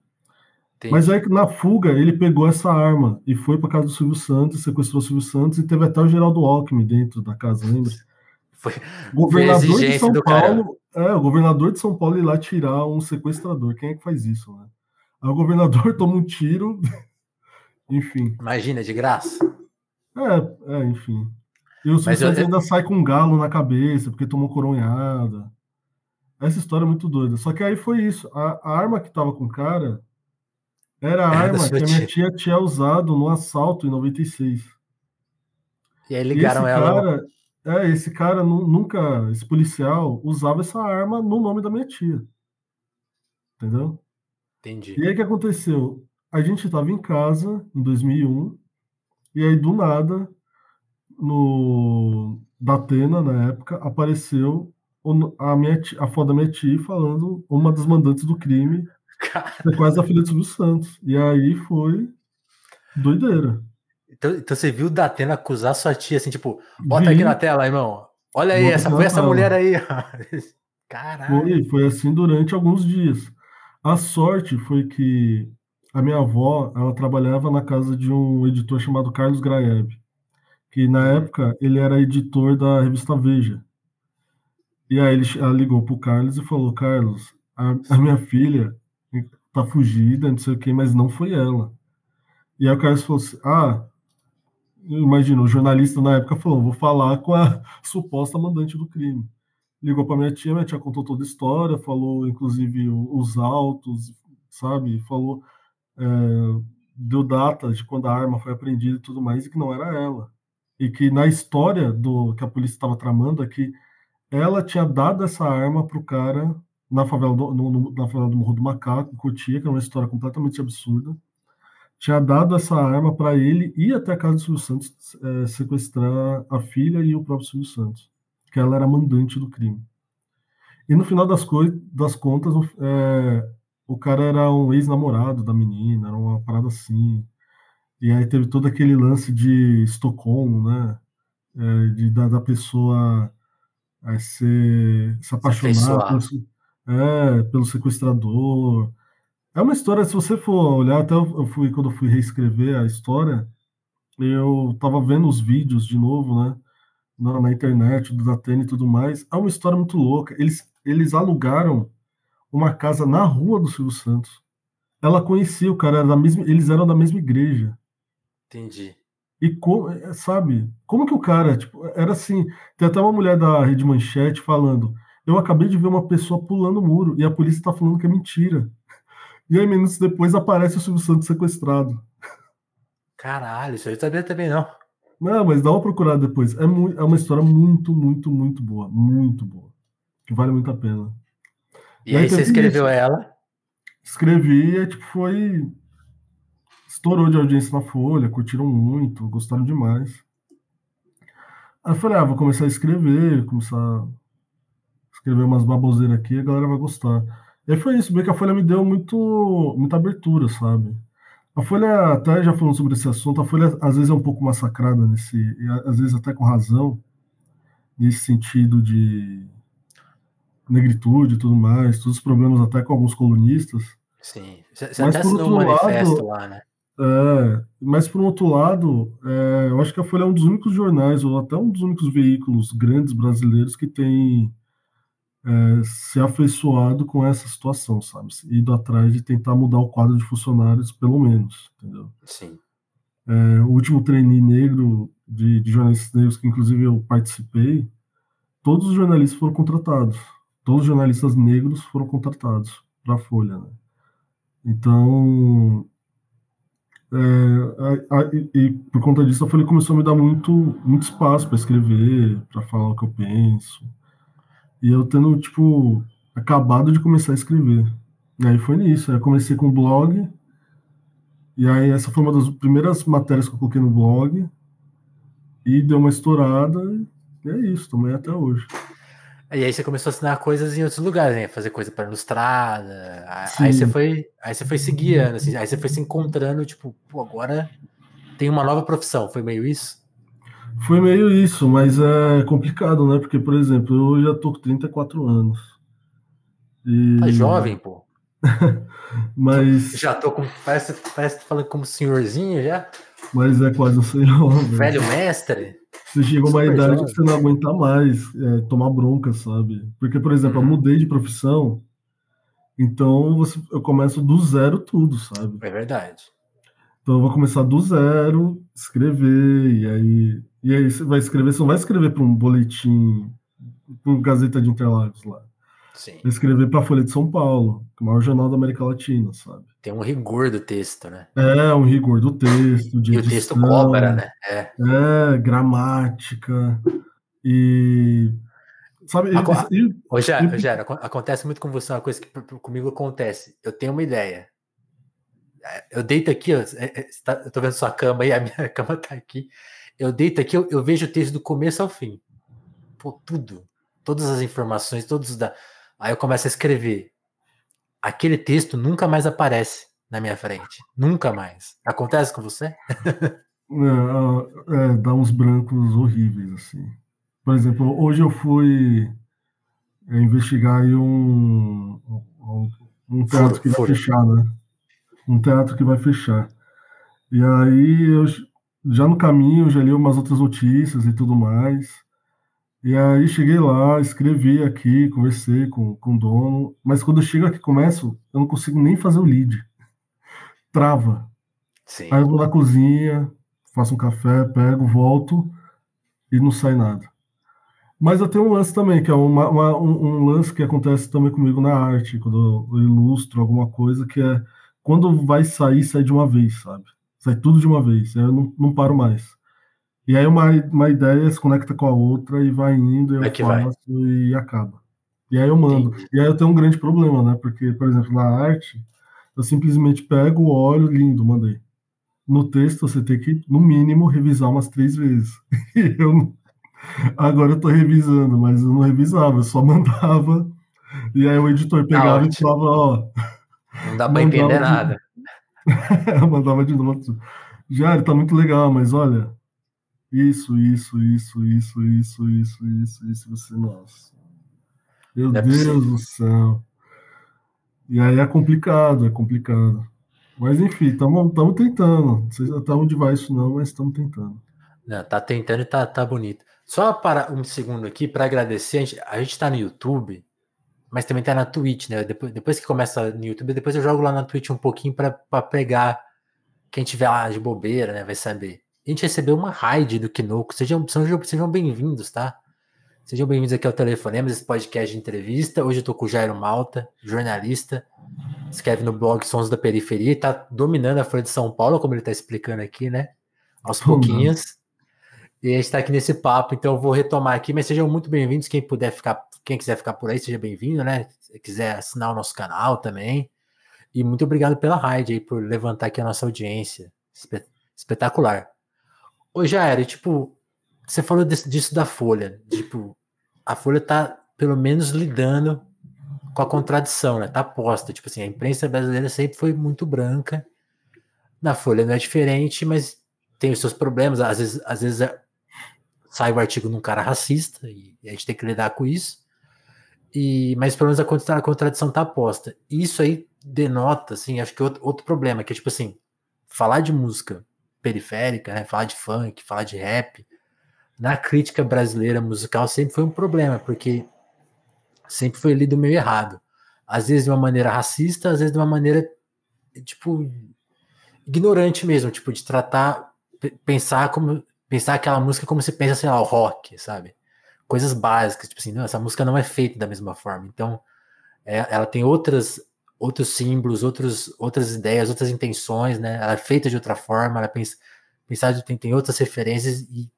Entendi.
Mas aí, na fuga, ele pegou essa arma e foi para casa do Silvio Santos, sequestrou o Silvio Santos e teve até o Geraldo Alckmin dentro da casa, lembra?
Foi,
governador de São
do cara.
Paulo, é, o governador de São Paulo ir lá tirar um sequestrador. Quem é que faz isso, né? Aí o governador toma um tiro, enfim.
imagina, de graça.
É, é, enfim. E o Santos ainda sai com um galo na cabeça, porque tomou coronhada. Essa história é muito doida. Só que aí foi isso. A, a arma que tava com o cara era a
da
arma que a minha tia tinha usado no assalto em 96.
E aí
E
ligaram
esse
ela.
cara, é, esse cara nu- nunca, esse policial usava essa arma no nome da minha tia. Entendeu?
Entendi.
E aí o que aconteceu? A gente estava em casa em 2001 e aí do nada no da Atena na época apareceu a minha ti- a foto da minha tia falando uma das mandantes do crime é quase a filha do Silvio Santos. E aí foi doideira.
Então, então você viu o Datena acusar sua tia assim, tipo, bota aqui
Vi.
na tela, irmão. Olha aí, essa foi essa mulher aí. Caralho.
Foi, foi assim durante alguns dias. A sorte foi que a minha avó, ela trabalhava na casa de um editor chamado Carlos Graeb, que na época ele era editor da revista Veja. E aí ele, ela ligou pro Carlos e falou: Carlos, a, a minha filha tá fugida, não sei o que, mas não foi ela. E aí o Carlos falou assim: Ah, imagina, o jornalista na época falou: Vou falar com a suposta mandante do crime ligou para minha tia, minha tia contou toda a história, falou inclusive os autos, sabe? Falou, é, deu data de quando a arma foi apreendida e tudo mais, e que não era ela. E que na história do que a polícia estava tramando é que ela tinha dado essa arma pro cara na favela do, no- no- na favela do Morro do Macaco, em Cotia, que é uma história completamente absurda. Tinha dado essa arma para ele ir até a casa do Silvio Santos é, sequestrar a filha e o próprio Silvio Santos que ela era mandante do crime. E no final das, coi- das contas, o, é, o cara era um ex-namorado da menina, era uma parada assim. E aí teve todo aquele lance de Estocolmo, né? É, de, da, da pessoa é, ser, se apaixonar
afeiçoar.
pelo, se- é, pelo sequestrador. É uma história, se você for olhar, até eu fui, quando eu fui reescrever a história, eu tava vendo os vídeos de novo, né? na, na internet, do Datena e tudo mais. É uma história muito louca. Eles, eles alugaram uma casa na rua do Silvio Santos. Ela conhecia o cara, era da mesma, eles eram da mesma igreja.
Entendi.
E como, sabe, como que o cara, tipo, era assim, tem até uma mulher da Rede Manchete falando, eu acabei de ver uma pessoa pulando o muro e a polícia tá falando que é mentira. E aí, minutos depois, aparece o Silvio Santos sequestrado.
Caralho, isso aí sabia também não.
Não, mas dá uma procurada depois. É, mu- é uma história muito, muito, muito boa. Muito boa. Que vale muito a pena.
E
E
aí
aí
você
teve
escreveu
isso.
ela.
Escrevi e tipo, foi. Estourou de audiência na Folha, curtiram muito, gostaram demais. Aí eu falei, ah, vou começar a escrever, começar a escrever umas baboseiras aqui, a galera vai gostar. E foi isso, bem que a Folha me deu muito, muita abertura, sabe? A Folha, até já falando sobre esse assunto, a Folha às vezes é um pouco massacrada nesse, às vezes até com razão, nesse sentido de negritude e tudo mais, todos os problemas até com alguns colunistas.
Sim, você até assinou um manifesto lado, lá, né?
É, mas por outro lado, é, eu acho que a Folha é um dos únicos jornais, ou até um dos únicos veículos grandes brasileiros que tem é, se afeiçoado com essa situação, sabe? Ido atrás de tentar mudar o quadro de funcionários, pelo menos, entendeu?
Sim.
É, o último trainee negro de, de, jornalistas negros, que inclusive eu participei, todos os jornalistas foram contratados. Todos os jornalistas negros foram contratados para a Folha, né? Então, é, a, a, e, e, por conta disso, a Folha começou a me dar muito, muito espaço para escrever, para falar o que eu penso. E eu tendo, tipo, acabado de começar a escrever. E aí foi nisso. Aí eu comecei com o blog. E aí essa foi uma das primeiras matérias que eu coloquei no blog. E deu uma estourada. E é isso, também até hoje.
E aí você começou a assinar coisas em outros lugares, né? Fazer coisa para ilustrada. Aí você foi, aí você foi seguindo, assim, aí você foi se encontrando, tipo, pô, agora tem uma nova profissão. Foi meio isso?
Foi meio isso, mas é complicado, né? Porque, por exemplo, eu já tô com 34 anos.
E... Tá jovem, pô.
mas.
Já tô com. Parece, parece que tá falando como senhorzinho já.
Mas é quase um senhor.
Velho mestre.
Você chega a uma idade jovem. que você não aguenta mais é, tomar bronca, sabe? Porque, por exemplo, uhum. eu mudei de profissão, então você, eu começo do zero tudo, sabe?
É verdade.
Então eu vou começar do zero, escrever, e aí e aí você vai escrever, você não vai escrever para um boletim, para Gazeta de Interlagos lá.
Sim.
Vai escrever para a Folha de São Paulo, que é o maior jornal da América Latina, sabe?
Tem um rigor do texto, né?
É, um rigor do texto. De
e edição, o texto cobra, né? É.
é, gramática. E. Sabe?
Aco e, Ô, Gero, Gero, acontece muito com você uma coisa que comigo acontece. Eu tenho uma ideia. Eu deito aqui, ó, é, é, tá, eu tô vendo sua cama aí, a minha cama tá aqui eu deito aqui, eu, eu, vejo o texto do começo ao fim. Pô, tudo. Todas as informações, todos da. Aí eu começo a escrever. Aquele texto nunca mais aparece na minha frente. Nunca mais. Acontece com você?
é, é, dá uns brancos horríveis, assim. Por exemplo, hoje eu fui é, investigar um, um, um teatro que vai furo. fechar, né? Um teatro que vai fechar. E aí eu já no caminho, já li umas outras notícias e tudo mais. E aí cheguei lá, escrevi aqui, conversei com, com o dono, mas quando eu chego aqui começo, eu não consigo nem fazer o lead. Trava.
Sim.
Aí eu vou na cozinha, faço um café, pego, volto e não sai nada. Mas eu tenho um lance também, que é uma, uma, um, um, lance que acontece também comigo na arte, quando eu ilustro alguma coisa, que é quando vai sair, sai de uma vez, sabe? Sai tudo de uma vez, eu não, não paro mais. E aí uma, uma ideia se conecta com a outra e vai indo, eu é faço vai. e acaba. E aí eu mando. Entendi. E aí eu tenho um grande problema, né? Porque, por exemplo, na arte, eu simplesmente pego, olho, lindo, mandei. No texto, você tem que, no mínimo, revisar umas três vezes. E eu Agora eu tô revisando, mas eu não revisava, eu só mandava. E aí o editor pegava e falava, ó.
Não dá para entender de... nada.
Mandava de novo. Jário, tá muito legal, mas olha. Isso, isso, isso, isso, isso, isso, isso, isso, você. Nossa. Meu é Deus possível. do céu. E aí é complicado, é complicado. Mas enfim, estamos tentando. Vocês não estão onde vai isso, não, mas estamos tentando.
Não, tá tentando e tá, tá bonito. Só para um segundo aqui para agradecer. A gente está no YouTube mas também tá na Twitch, né? Depois, depois que começa no YouTube, depois eu jogo lá na Twitch um pouquinho para pegar quem tiver lá de bobeira, né? Vai saber. A gente recebeu uma raid do Kinoko. Sejam, sejam, sejam bem-vindos, tá? Sejam bem-vindos aqui ao Telefonemos, esse podcast de entrevista. Hoje eu tô com o Jairo Malta, jornalista, escreve no blog Sons da Periferia e tá dominando a Folha de São Paulo, como ele tá explicando aqui, né? Aos pouquinhos. E a gente tá aqui nesse papo, então eu vou retomar aqui, mas sejam muito bem-vindos. Quem puder ficar quem quiser ficar por aí, seja bem-vindo, né? Se quiser assinar o nosso canal também. E muito obrigado pela raid aí, por levantar aqui a nossa audiência. Espetacular. Ô, Jair, tipo, você falou disso da Folha. Tipo, a Folha tá, pelo menos, lidando com a contradição, né? Tá posta. Tipo assim, a imprensa brasileira sempre foi muito branca. Na Folha não é diferente, mas tem os seus problemas. Às vezes, às vezes é, sai o artigo num cara racista e a gente tem que lidar com isso. E, mas pelo menos a, a contradição tá posta. Isso aí denota, assim, acho que outro, outro problema, que é tipo assim, falar de música periférica, né, falar de funk, falar de rap, na crítica brasileira musical sempre foi um problema, porque sempre foi lido meio errado. Às vezes de uma maneira racista, às vezes de uma maneira, tipo, ignorante mesmo, tipo, de tratar, pensar como, pensar aquela música como se pensa, sei lá, o rock, sabe? Coisas básicas, tipo assim, não, essa música não é feita da mesma forma. Então, é, ela tem outras, outros símbolos, outros, outras ideias, outras intenções, né? Ela é feita de outra forma, ela pensa, pensar tem, tem outras referências e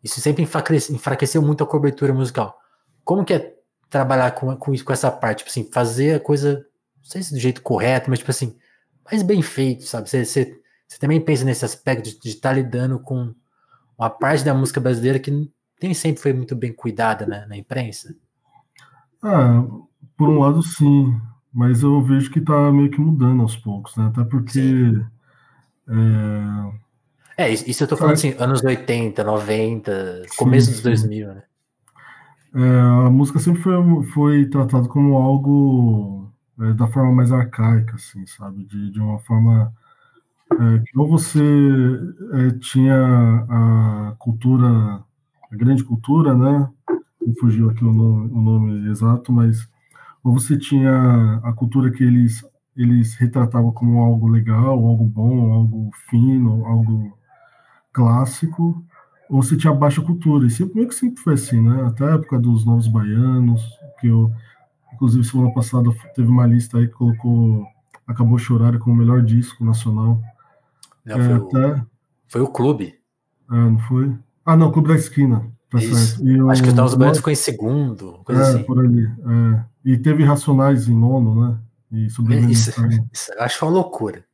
isso sempre enfraqueceu muito a cobertura musical. Como que é trabalhar com, com, com essa parte? Tipo assim, fazer a coisa, não sei se do jeito correto, mas tipo assim, mais bem feito, sabe? Você, você, você também pensa nesse aspecto de estar tá lidando com uma parte da música brasileira que nem sempre foi muito bem cuidada né, na imprensa?
Ah, por um lado sim, mas eu vejo que está meio que mudando aos poucos, né? Até porque
é, é, isso eu tô falando assim, anos 80, 90, começo sim, dos 2000, né?
É, a música sempre foi, foi tratada como algo é, da forma mais arcaica, assim, sabe? De, de uma forma é, que ou você é, tinha a cultura, a grande cultura, né? Me fugiu aqui o nome, o nome exato, mas ou você tinha a cultura que eles eles retratavam como algo legal, algo bom, algo fino, algo clássico, ou se tinha baixa cultura. E sempre, meio que sempre foi assim, né? Até a época dos Novos Baianos, que eu, inclusive, semana passada teve uma lista aí que colocou Acabou Chorar como o melhor disco nacional.
Não, é, foi, até... o, foi o Clube.
É, não foi? Ah, não, Clube da Esquina. Tá.
E Acho o, que os Novos Baianos ficou em segundo, coisa
é,
assim.
por ali. É. E teve Racionais em nono, né? E
isso, isso, acho uma loucura.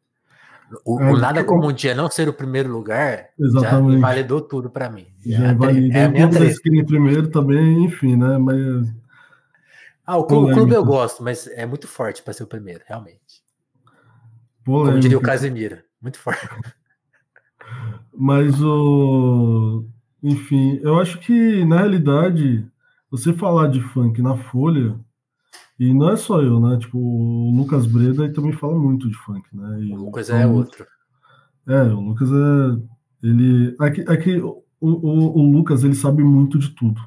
O, é, o nada como um dia não ser o primeiro lugar
exatamente.
já validou tudo para mim.
Já, validou. É a minha em primeiro também, enfim, né? Mas
ah, o clube, o clube, eu gosto, mas é muito forte para ser o primeiro, realmente. Polêmica. Como diria o Casemiro, muito forte.
Mas o enfim, eu acho que na realidade você falar de funk na Folha e não é só eu, né? Tipo, o Lucas Breda também fala muito de funk, né? E
o Lucas é outro.
É, o Lucas é. Ele. É que, é que o, o, o Lucas ele sabe muito de tudo.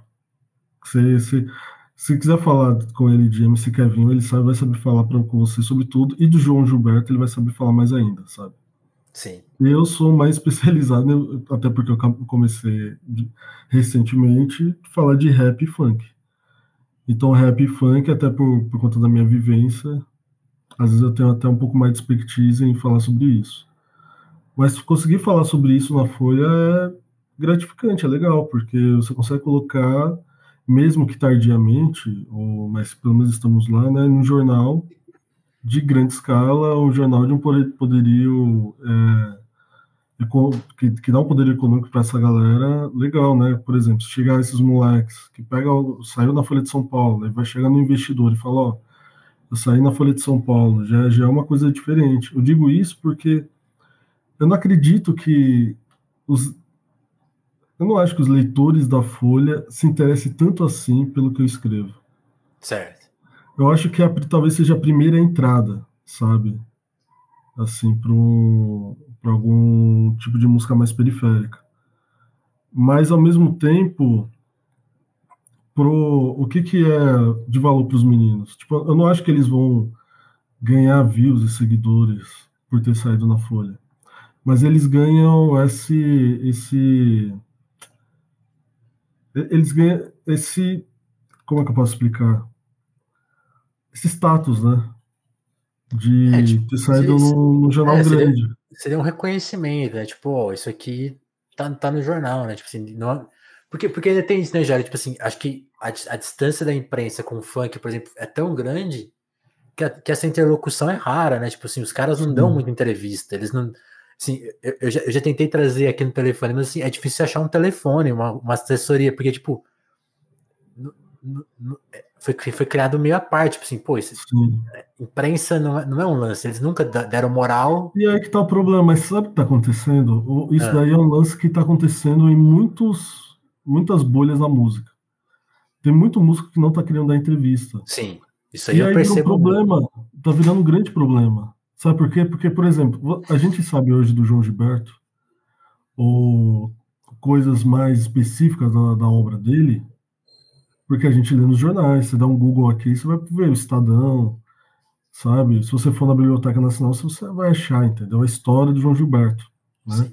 Se, se, se quiser falar com ele de MC Kevin, ele sabe, vai saber falar pra, com você sobre tudo. E do João Gilberto, ele vai saber falar mais ainda, sabe?
Sim.
Eu sou mais especializado, até porque eu comecei recentemente falar de rap e funk. Então, rap e funk, até por, por conta da minha vivência, às vezes eu tenho até um pouco mais de expertise em falar sobre isso. Mas conseguir falar sobre isso na Folha é gratificante, é legal, porque você consegue colocar, mesmo que tardiamente, ou, mas pelo menos estamos lá, né, num jornal de grande escala, um jornal de um poderio é, que, que dá um poder econômico para essa galera legal, né? Por exemplo, se chegar esses moleques que pega, saiu na Folha de São Paulo, e vai chegar no investidor e fala, ó, eu saí na Folha de São Paulo, já, já é uma coisa diferente. Eu digo isso porque eu não acredito que os eu não acho que os leitores da Folha se interessem tanto assim pelo que eu escrevo.
Certo.
Eu acho que a, talvez seja a primeira entrada, sabe? Assim, para algum tipo de música mais periférica. Mas, ao mesmo tempo, pro, o que, que é de valor para os meninos? Tipo, eu não acho que eles vão ganhar views e seguidores por ter saído na Folha. Mas eles ganham esse. esse eles ganham esse. Como é que eu posso explicar? Esse status, né? De é, tipo, ter saído no, no jornal é, grande
seria um reconhecimento, né? Tipo, ó, isso aqui tá, tá no jornal, né? Tipo assim, não, porque, porque ainda tem isso, né, Jair? Tipo assim, acho que a, a distância da imprensa com o funk, por exemplo, é tão grande que, a, que essa interlocução é rara, né? Tipo assim, os caras não dão muita entrevista, eles não. Assim, eu, eu, já, eu já tentei trazer aqui no telefone, mas assim, é difícil achar um telefone, uma, uma assessoria, porque, tipo, no, no, no, é, foi, foi criado meio à parte, tipo assim, pô, esse, imprensa não é, não é um lance, eles nunca deram moral.
E aí que tá o problema, mas sabe o que tá acontecendo? Isso é. daí é um lance que tá acontecendo em muitos, muitas bolhas na música. Tem muito músico que não tá querendo dar entrevista.
Sim, isso aí e eu aí percebo.
Um problema, tá virando um grande problema. Sabe por quê? Porque, por exemplo, a gente sabe hoje do João Gilberto, ou coisas mais específicas da, da obra dele, porque a gente lê nos jornais, você dá um Google aqui, você vai ver o Estadão, sabe? Se você for na Biblioteca Nacional, você vai achar, entendeu? A história do João Gilberto, né?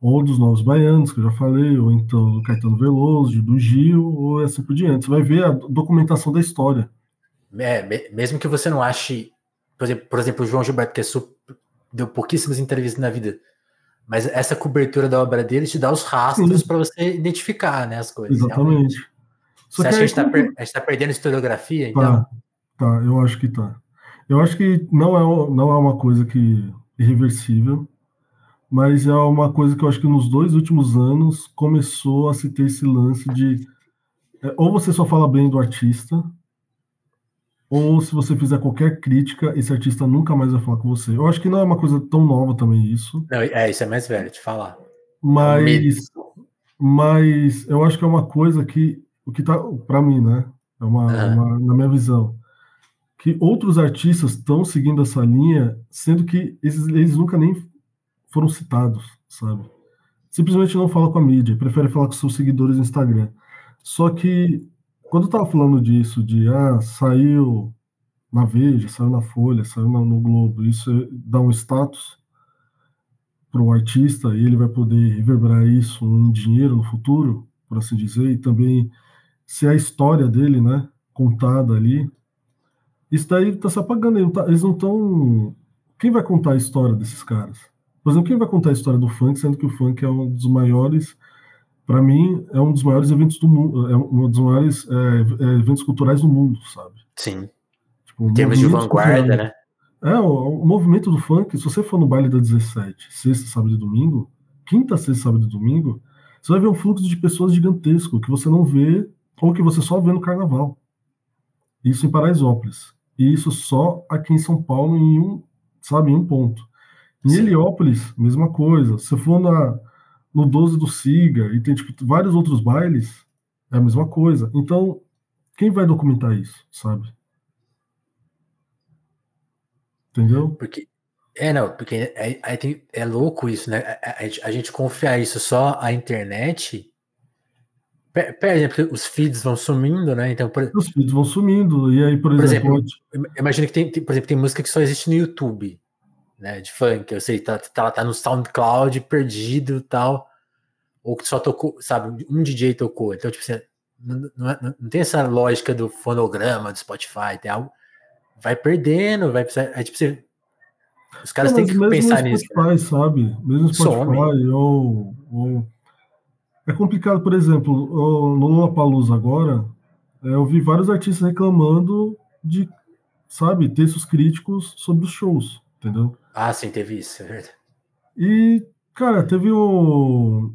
Ou dos Novos Baianos, que eu já falei, ou então do Caetano Veloso, do Gil, ou assim por diante. Você vai ver a documentação da história.
É, mesmo que você não ache, por exemplo, por exemplo o João Gilberto, que é super, deu pouquíssimas entrevistas na vida, mas essa cobertura da obra dele te dá os rastros para você identificar né, as coisas.
Exatamente. Realmente.
Só Você acha que a gente, está per... tá perdendo historiografia, tá, então?
Tá, tá, eu acho que tá. Eu acho que não é, não é uma coisa que irreversível, mas é uma coisa que eu acho que nos dois últimos anos começou a se ter esse lance de é, ou você só fala bem do artista, ou se você fizer qualquer crítica, esse artista nunca mais vai falar com você. Eu acho que não é uma coisa tão nova também isso.
Não, é, isso é mais velho, te falar.
Mas, mas eu acho que é uma coisa que o que tá para mim, né? É uma, uhum. uma, na minha visão, que outros artistas estão seguindo essa linha, sendo que esses, eles nunca nem foram citados, sabe? Simplesmente não fala com a mídia, prefere falar com seus seguidores no Instagram. Só que quando eu tava falando disso, de ah, saiu na Veja, saiu na Folha, saiu no Globo, isso dá um status para o artista e ele vai poder reverberar isso em dinheiro no futuro, por assim dizer, e também se a história dele, né, contada ali, isso daí está se apagando. Eles não estão. Quem vai contar a história desses caras? Por exemplo, quem vai contar a história do funk, sendo que o funk é um dos maiores, para mim, é um dos maiores eventos do mundo, é um dos maiores é, é, eventos culturais do mundo, sabe?
Sim. Tipo, em termos de vanguarda, né?
É, o, o, movimento do funk, se você for no baile da 17, sexta, sábado e domingo, quinta, sexta, sábado e domingo, você vai ver um fluxo de pessoas gigantesco que você não vê ou que você só vê no carnaval. Isso em Paraisópolis. E isso só aqui em São Paulo, em um, sabe, em um ponto. Em Sim. Heliópolis, mesma coisa. Se for na, no 12 do Siga e tem tipo, vários outros bailes, é a mesma coisa. Então, quem vai documentar isso, sabe? Entendeu?
Porque é, não, porque é, é, é louco isso, né? A, a, a, gente confiar isso só à internet Perde, os feeds vão sumindo, né? Então, por...
Os feeds vão sumindo, e aí, por, por exemplo.
exemplo imagina que tem, tem, por exemplo, tem música que só existe no YouTube, né? De funk, eu sei, tá, tá, tá no SoundCloud perdido e tal. Ou que só tocou, sabe, um DJ tocou. Então, tipo assim, não, não, é, não tem essa lógica do fonograma do Spotify, tem algo. Vai perdendo, vai precisar. É, tipo, você, os caras têm que pensar nisso.
Spotify, né? sabe? Mesmo Spotify ou, ou é complicado, por exemplo, no Lollapalooza agora, é, eu vi vários artistas reclamando de, sabe, textos críticos sobre os shows, entendeu?
Ah, sim, teve isso, é verdade.
E, cara, teve o,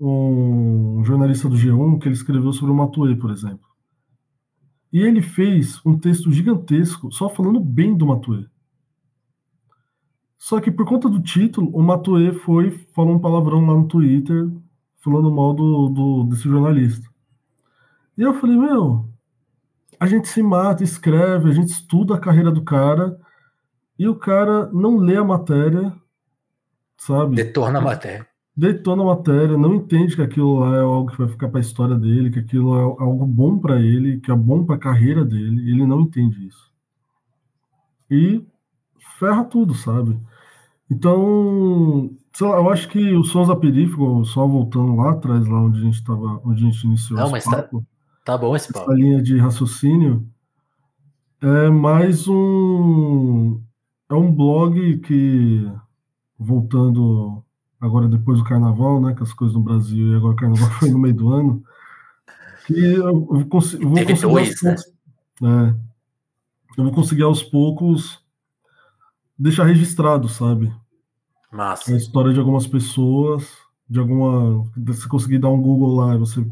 um jornalista do G1 que ele escreveu sobre o Matuê, por exemplo. E ele fez um texto gigantesco só falando bem do Matuê. Só que por conta do título, o Matuê foi, falou um palavrão lá no Twitter, falando mal do, do, desse jornalista. E eu falei, meu, a gente se mata, escreve, a gente estuda a carreira do cara e o cara não lê a matéria, sabe?
Detona a matéria.
Detona a matéria, não entende que aquilo lá é algo que vai ficar para a história dele, que aquilo é algo bom para ele, que é bom para a carreira dele, ele não entende isso. E ferra tudo, sabe? Então, lá, eu acho que o Sons da Perífero, só voltando lá atrás, lá onde a gente estava, onde a gente iniciou
Não, mas tá, papo, tá, tá bom esse
papo. Essa linha de raciocínio é mais um é um blog que voltando agora depois do carnaval, né, que as coisas no Brasil e agora o carnaval foi no meio do ano, que eu, eu, consigo, vou Teve conseguir dois, né? é, eu vou conseguir aos poucos deixar registrado, sabe?
Massa.
A história de algumas pessoas, de alguma. Se conseguir dar um Google lá, você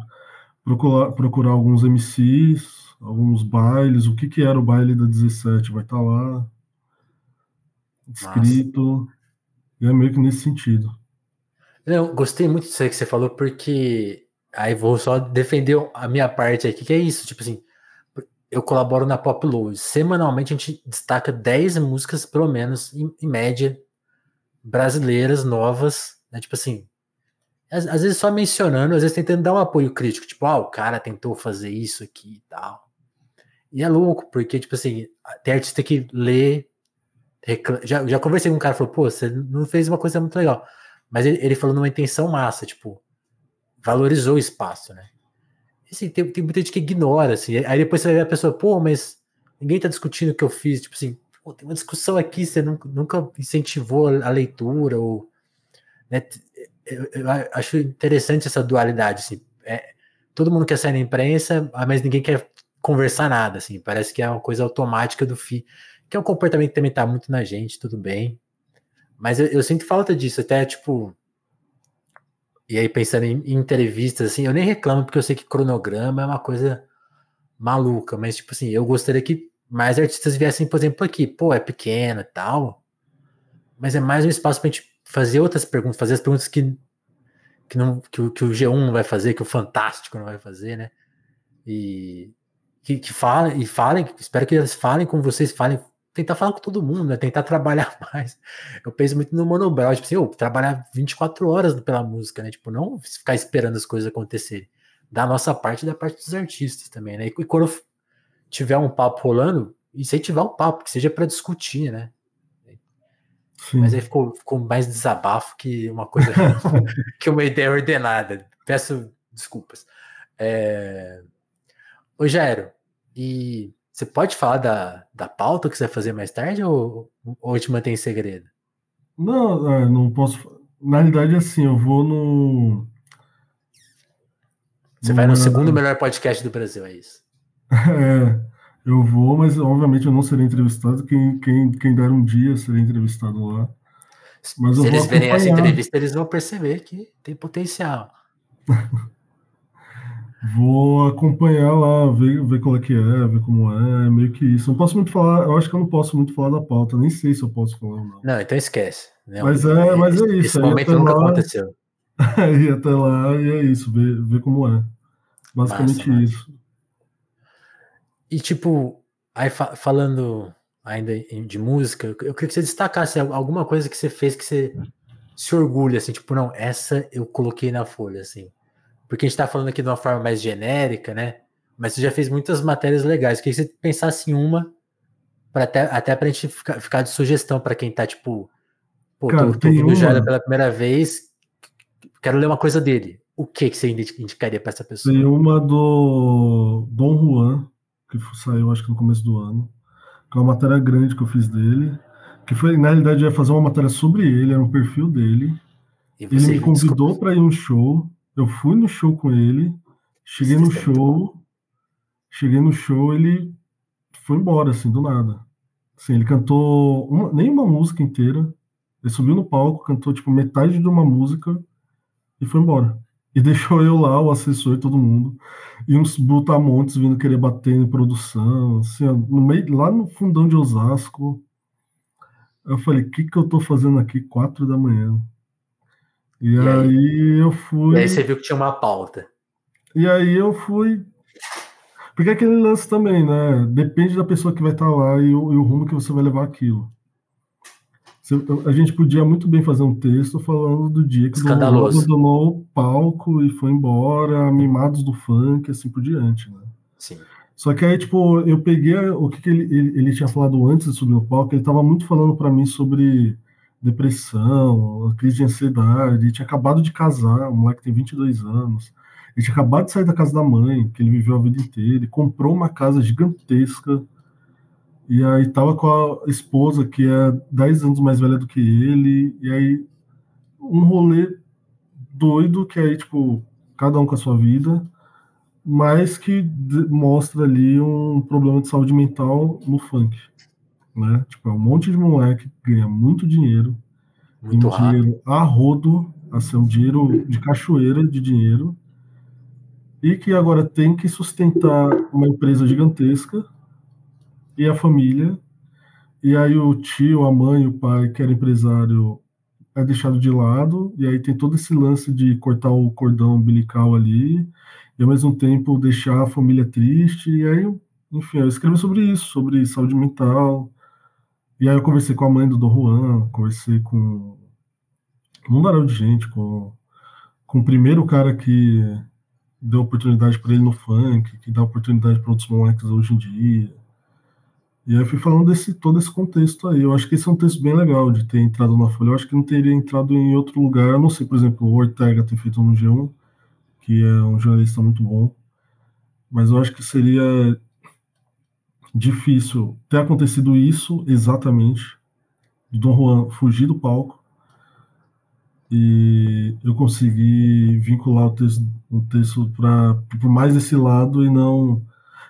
procurar, procurar alguns MCs, alguns bailes, o que, que era o baile da 17 vai estar tá lá, escrito, e é meio que nesse sentido.
Eu gostei muito disso aí que você falou, porque aí vou só defender a minha parte aqui, que é isso, tipo assim, eu colaboro na Pop Low. Semanalmente a gente destaca 10 músicas, pelo menos, em, em média, brasileiras, novas, né? Tipo assim, às, às, vezes só mencionando, às vezes tentando dar um apoio crítico, tipo, ah, o cara tentou fazer isso aqui e tal. E é louco, porque, tipo assim, tem artista que lê. Já, já conversei com um cara falou, pô, você não fez uma coisa muito legal. Mas ele, ele falou numa intenção massa, tipo, valorizou o espaço, né? assim, tem, tem muita gente que ignora, assim. Aí depois você ver a pessoa, pô, mas ninguém tá discutindo o que eu fiz. Tipo assim, pô, tem uma discussão aqui, você nunca, nunca incentivou a leitura, ou. Né, eu, eu, acho interessante essa dualidade, assim. É, todo mundo quer sair na imprensa, mas ninguém quer conversar nada, assim. Parece que é uma coisa automática do FI, que é um comportamento que também tá muito na gente, tudo bem. Mas eu, eu sinto falta disso, até tipo e aí, pensando em, em, entrevistas, assim, eu nem reclamo, porque eu sei que cronograma é uma coisa maluca, mas, tipo assim, eu gostaria que mais artistas viessem, por exemplo, aqui. Pô, é pequeno e tal, mas é mais um espaço pra gente fazer outras perguntas, fazer as perguntas que, que, não, que, o, que o G1 não vai fazer, que o Fantástico não vai fazer, né? E que, que falem, e falem, espero que eles falem com vocês, falem tentar falar com todo mundo, né? Tentar trabalhar mais. Eu penso muito no monobral, tipo assim, oh, trabalhar 24 horas pela música, né? Tipo, não ficar esperando as coisas acontecerem. Da nossa parte e da parte dos artistas também, né? E quando tiver um papo rolando, se tiver um papo, que seja para discutir, né? Sim. Mas aí ficou, ficou mais desabafo que uma coisa que uma ideia ordenada. Peço desculpas. É... Ô, Jairo, e você pode falar da, da pauta que você vai fazer mais tarde ou, ou te mantém em segredo?
Não, é, não posso. Na realidade, assim, eu vou no.
Você vai no segundo melhor podcast do Brasil, é isso?
É, eu vou, mas obviamente eu não serei entrevistado. Quem, quem, quem der um dia serei entrevistado lá.
Mas Se eles verem essa entrevista, eles vão perceber que tem potencial.
Vou acompanhar lá, ver, ver qual é que é, ver como é, meio que isso. Não posso muito falar, eu acho que eu não posso muito falar da pauta, nem sei se eu posso falar ou
não. Não, então esquece.
Né? Mas é, mas é isso.
Esse momento nunca lá, aconteceu.
Aí até lá e é isso, ver, ver como é. Basicamente massa, isso.
E tipo, aí fa falando ainda de música, eu queria que você destacasse alguma coisa que você fez que você se orgulha, assim, tipo, não, essa eu coloquei na folha, assim. Porque a gente está falando aqui de uma forma mais genérica, né? Mas você já fez muitas matérias legais. Queria que você pensasse em uma, pra até, até para a gente ficar, ficar de sugestão para quem está tipo, pô, Cara, tô, tô ouvindo o Jaira pela primeira vez, quero ler uma coisa dele. O que, que você indicaria para essa pessoa?
Tem uma do Dom Juan, que saiu acho que no começo do ano, que é uma matéria grande que eu fiz dele, que foi, na realidade, eu ia fazer uma matéria sobre ele, era um perfil dele. Ele me convidou para ir um show, eu fui no show com ele, cheguei no show, cheguei no show, ele foi embora, assim, do nada. Assim, ele cantou uma, nem uma música inteira. Ele subiu no palco, cantou tipo metade de uma música e foi embora. E deixou eu lá, o assessor e todo mundo. E uns brutamontes vindo querer bater em produção, assim, no meio, lá no fundão de Osasco. Eu falei, o que, que eu tô fazendo aqui quatro da manhã? E, e aí, aí, eu fui.
E aí você viu que tinha uma pauta.
E aí eu fui. Porque é aquele lance também, né? Depende da pessoa que vai estar lá e o, e o rumo que você vai levar aquilo. A gente podia muito bem fazer um texto falando do dia que o abandonou o palco e foi embora, mimados do funk, assim por diante, né?
Sim.
Só que aí, tipo, eu peguei o que, que ele, ele, ele, tinha falado antes de subir no palco, ele estava muito falando para mim sobre depressão, crise de ansiedade, ele tinha acabado de casar, o moleque tem 22 anos, ele tinha acabado de sair da casa da mãe, que ele viveu a vida inteira, ele comprou uma casa gigantesca, e aí tava com a esposa, que é 10 anos mais velha do que ele, e aí um rolê doido, que aí, tipo, cada um com a sua vida, mas que mostra ali um problema de saúde mental no funk né? Tipo, é um monte de moleque que ganha muito dinheiro, muito dinheiro a rodo, assim, um dinheiro de cachoeira de dinheiro, e que agora tem que sustentar uma empresa gigantesca e a família. E aí o tio, a mãe, o pai, que era empresário, é deixado de lado, e aí tem todo esse lance de cortar o cordão umbilical ali, e ao mesmo tempo deixar a família triste, e aí, enfim, eu escrevi sobre isso, sobre saúde mental, e aí eu conversei com a mãe do Dom Juan, conversei com um mundaréu de gente, com, com o primeiro cara que deu oportunidade para ele no funk, que dá oportunidade para outros moleques hoje em dia, e aí eu fui falando desse todo esse contexto aí. Eu acho que esse é um texto bem legal de ter entrado na Folha. Eu acho que não teria entrado em outro lugar. Eu não sei, por exemplo, o Ortega ter feito no G1, que é um jornalista muito bom. Mas eu acho que seria difícil ter acontecido isso exatamente, de Dom Juan fugir do palco e eu consegui vincular o texto, o texto para mais esse lado e não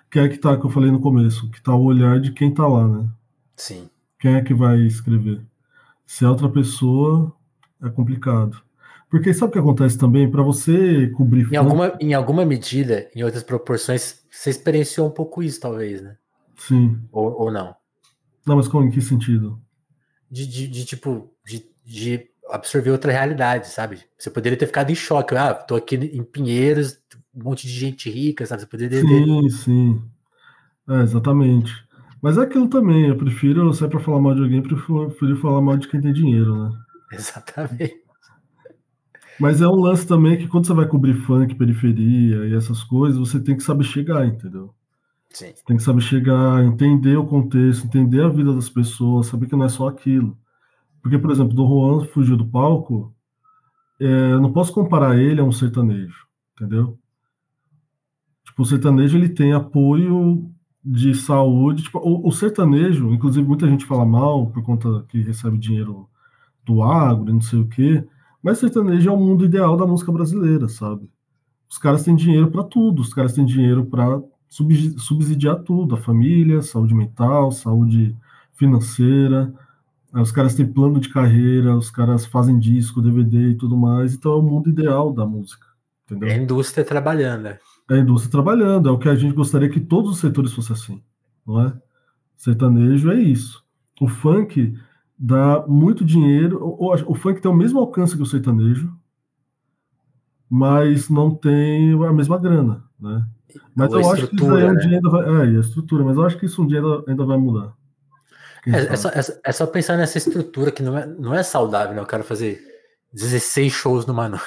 que é que tá que eu falei no começo, que tá o olhar de quem tá lá, né?
Sim.
Quem é que vai escrever? Se é outra pessoa, é complicado. Porque sabe o que acontece também? Para você cobrir.
Em alguma, em alguma medida, em outras proporções, você experienciou um pouco isso, talvez, né?
Sim.
Ou, ou não?
Não, mas como, em que sentido?
De, de, de tipo, de, de absorver outra realidade, sabe? Você poderia ter ficado em choque. Ah, tô aqui em Pinheiros, um monte de gente rica, sabe? Você poderia
Sim, sim. É, exatamente. Mas é aquilo também, eu prefiro, se é pra falar mal de alguém, prefiro, prefiro falar mal de quem tem dinheiro, né?
Exatamente.
Mas é um lance também que quando você vai cobrir funk, periferia e essas coisas, você tem que saber chegar, entendeu?
Sim. Você
tem que saber chegar, entender o contexto, entender a vida das pessoas, saber que não é só aquilo. Porque, por exemplo, do Juan fugiu do palco, é, eu não posso comparar ele a um sertanejo, entendeu? Tipo, o sertanejo ele tem apoio de saúde. Tipo, o, o, sertanejo, inclusive muita gente fala mal por conta que recebe dinheiro do agro, não sei o quê. Mas sertanejo é o mundo ideal da música brasileira, sabe? Os caras têm dinheiro para tudo, os caras têm dinheiro para subsidiar tudo, a família, saúde mental, saúde financeira. Os caras têm plano de carreira, os caras fazem disco, DVD e tudo mais. Então é o mundo ideal da música. Entendeu?
É a indústria trabalhando. Né?
É a indústria trabalhando, é o que a gente gostaria que todos os setores fossem assim, não é? Sertanejo é isso. O funk dá muito dinheiro, o, o funk tem o mesmo alcance que o sertanejo, mas não tem a mesma grana, né? Mas eu acho que isso aí um né? dia ainda vai. É, a estrutura, mas eu acho que isso um dia ainda, ainda vai mudar.
É, é, só, é, é, só, pensar nessa estrutura que não é, não é saudável, né? Eu quero fazer 16 shows numa noite.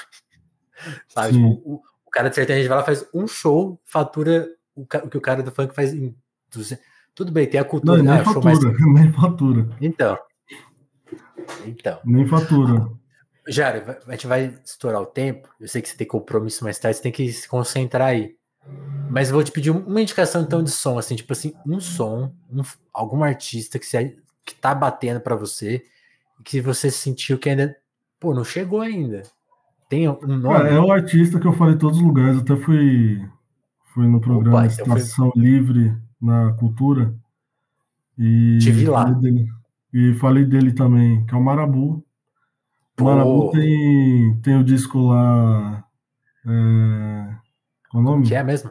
Sabe? Tipo, o, o, cara de sertanejo vai lá, faz um show, fatura o, o, que o cara do funk faz em 200. Tudo bem, tem a cultura.
Não, nem, ah, fatura, mais... nem fatura.
Então. Então.
Nem fatura.
Jário, a gente vai estourar o tempo. Eu sei que você tem compromisso mais tarde, você tem que se concentrar aí. Mas vou te pedir uma indicação então de som, assim, tipo assim, um som, um, algum artista que, você, que tá batendo para você e que você sentiu que ainda, pô, não chegou ainda. Tem um nome?
É, é um artista que eu falei em todos os lugares, até fui, fui no programa Opa, então Estação foi... Livre na Cultura. E
Te vi lá.
Falei dele, e falei dele também, que é o Marabu. O Marabu tem, tem o disco lá. É, qual é o nome?
Que é mesmo?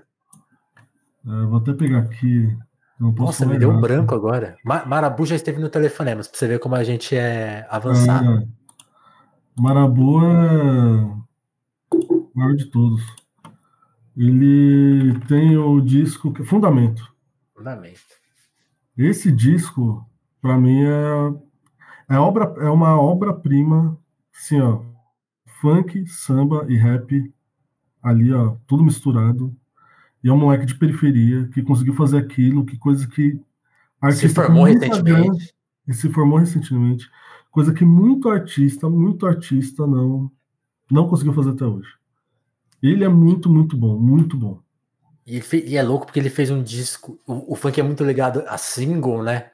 É, vou até pegar aqui.
Nossa, me deu um branco agora. Marabu já esteve no Telefonemas, pra você ver como a gente é avançado. É,
Marabu é o maior de todos. Ele tem o disco que Fundamento.
Fundamento.
Esse disco, para mim, é, é, obra, é uma obra-prima, assim, ó, funk, samba e rap ali, ó, tudo misturado. E é um moleque de periferia que conseguiu fazer aquilo, que coisa que
se formou recentemente.
E se formou recentemente. Coisa que muito artista, muito artista não não conseguiu fazer até hoje. Ele é muito, muito bom, muito bom.
E, e é louco porque ele fez um disco. O, o, funk é muito ligado a single, né?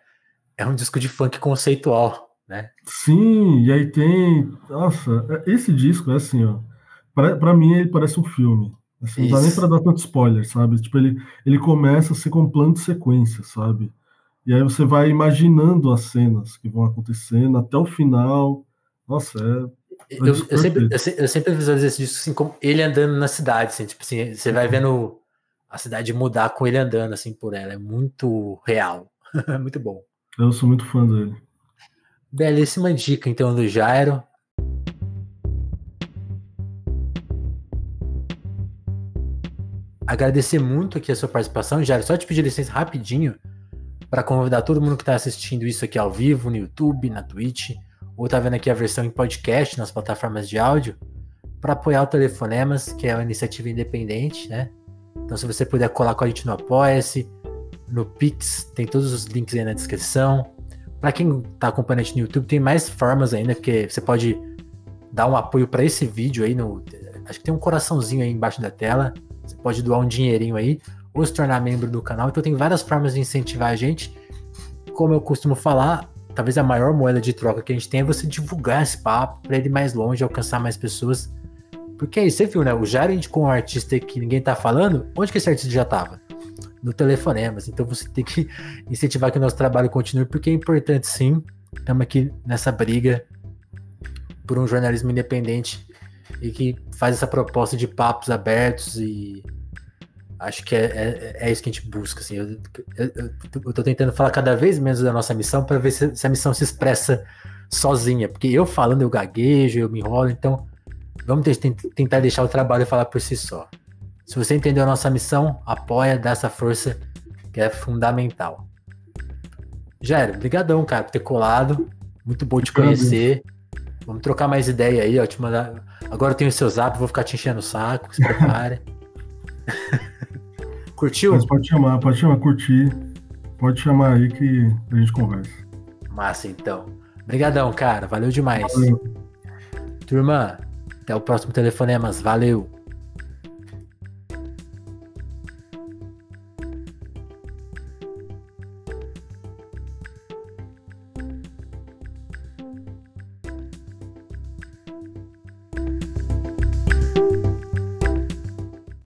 É um disco de funk conceitual, né?
Sim, e aí tem. Nossa, é, esse disco é assim, ó. Pra, pra mim, ele parece um filme. Assim, não dá nem pra dar tanto spoiler, sabe? Tipo, ele, ele começa a ser com plano de sequência, sabe? E aí você vai imaginando as cenas que vão acontecendo até o final. Nossa, é.
Eu, eu, sempre, eu, eu sempre visualizo esse disco assim, como ele andando na cidade, assim, tipo assim, você vai vendo a cidade mudar com ele andando assim por ela. É muito real. muito bom.
Eu sou muito fã dele.
Belíssima dica, então, do Jairo. Agradecer muito aqui a sua participação, Jairo. Só te pedir licença rapidinho para convidar todo mundo que está assistindo isso aqui ao vivo, no YouTube, na Twitch, ou tá vendo aqui a versão em podcast nas plataformas de áudio, para apoiar o Telefonemas, que é uma iniciativa independente, né? Então, se você puder colar com a gente no Apoia-se, no Pix, tem todos os links aí na descrição. Para quem está acompanhando a gente no YouTube, tem mais formas ainda, porque você pode dar um apoio para esse vídeo aí no. Acho que tem um coraçãozinho aí embaixo da tela. Você pode doar um dinheirinho aí ou se tornar membro do canal. Então tem várias formas de incentivar a gente. Como eu costumo falar, talvez a maior moeda de troca que a gente tem é você divulgar esse papo para ele mais longe, alcançar mais pessoas. Porque aí, você viu, né? O Jair indicou um artista que ninguém tá falando. Onde que esse artista já tava? No Telefonemas. Então você tem que incentivar que o nosso trabalho continue, porque é importante sim. Estamos aqui nessa briga por um jornalismo independente e que faz essa proposta de papos abertos e Acho que é, é, é, isso que a gente busca. Assim. Eu, tô tentando falar cada vez menos da nossa missão para ver se, se, a missão se expressa sozinha. Porque eu falando, eu gaguejo, eu me enrolo. Então, vamos tentar deixar o trabalho falar por si só. Se você entendeu a nossa missão, apoia, dá essa força que é fundamental. Jairo, brigadão, cara, por ter colado. Muito bom te conhecer. Vamos trocar mais ideia aí, ó. Te mandar... Agora eu tenho o seu zap, vou ficar te enchendo o saco, se prepare. Curtiu?
Mas pode chamar, pode chamar, curtir. Pode chamar aí que a gente conversa.
Massa, então. Obrigadão, cara. Valeu demais. Valeu. Turma, até o próximo telefonemas. Valeu.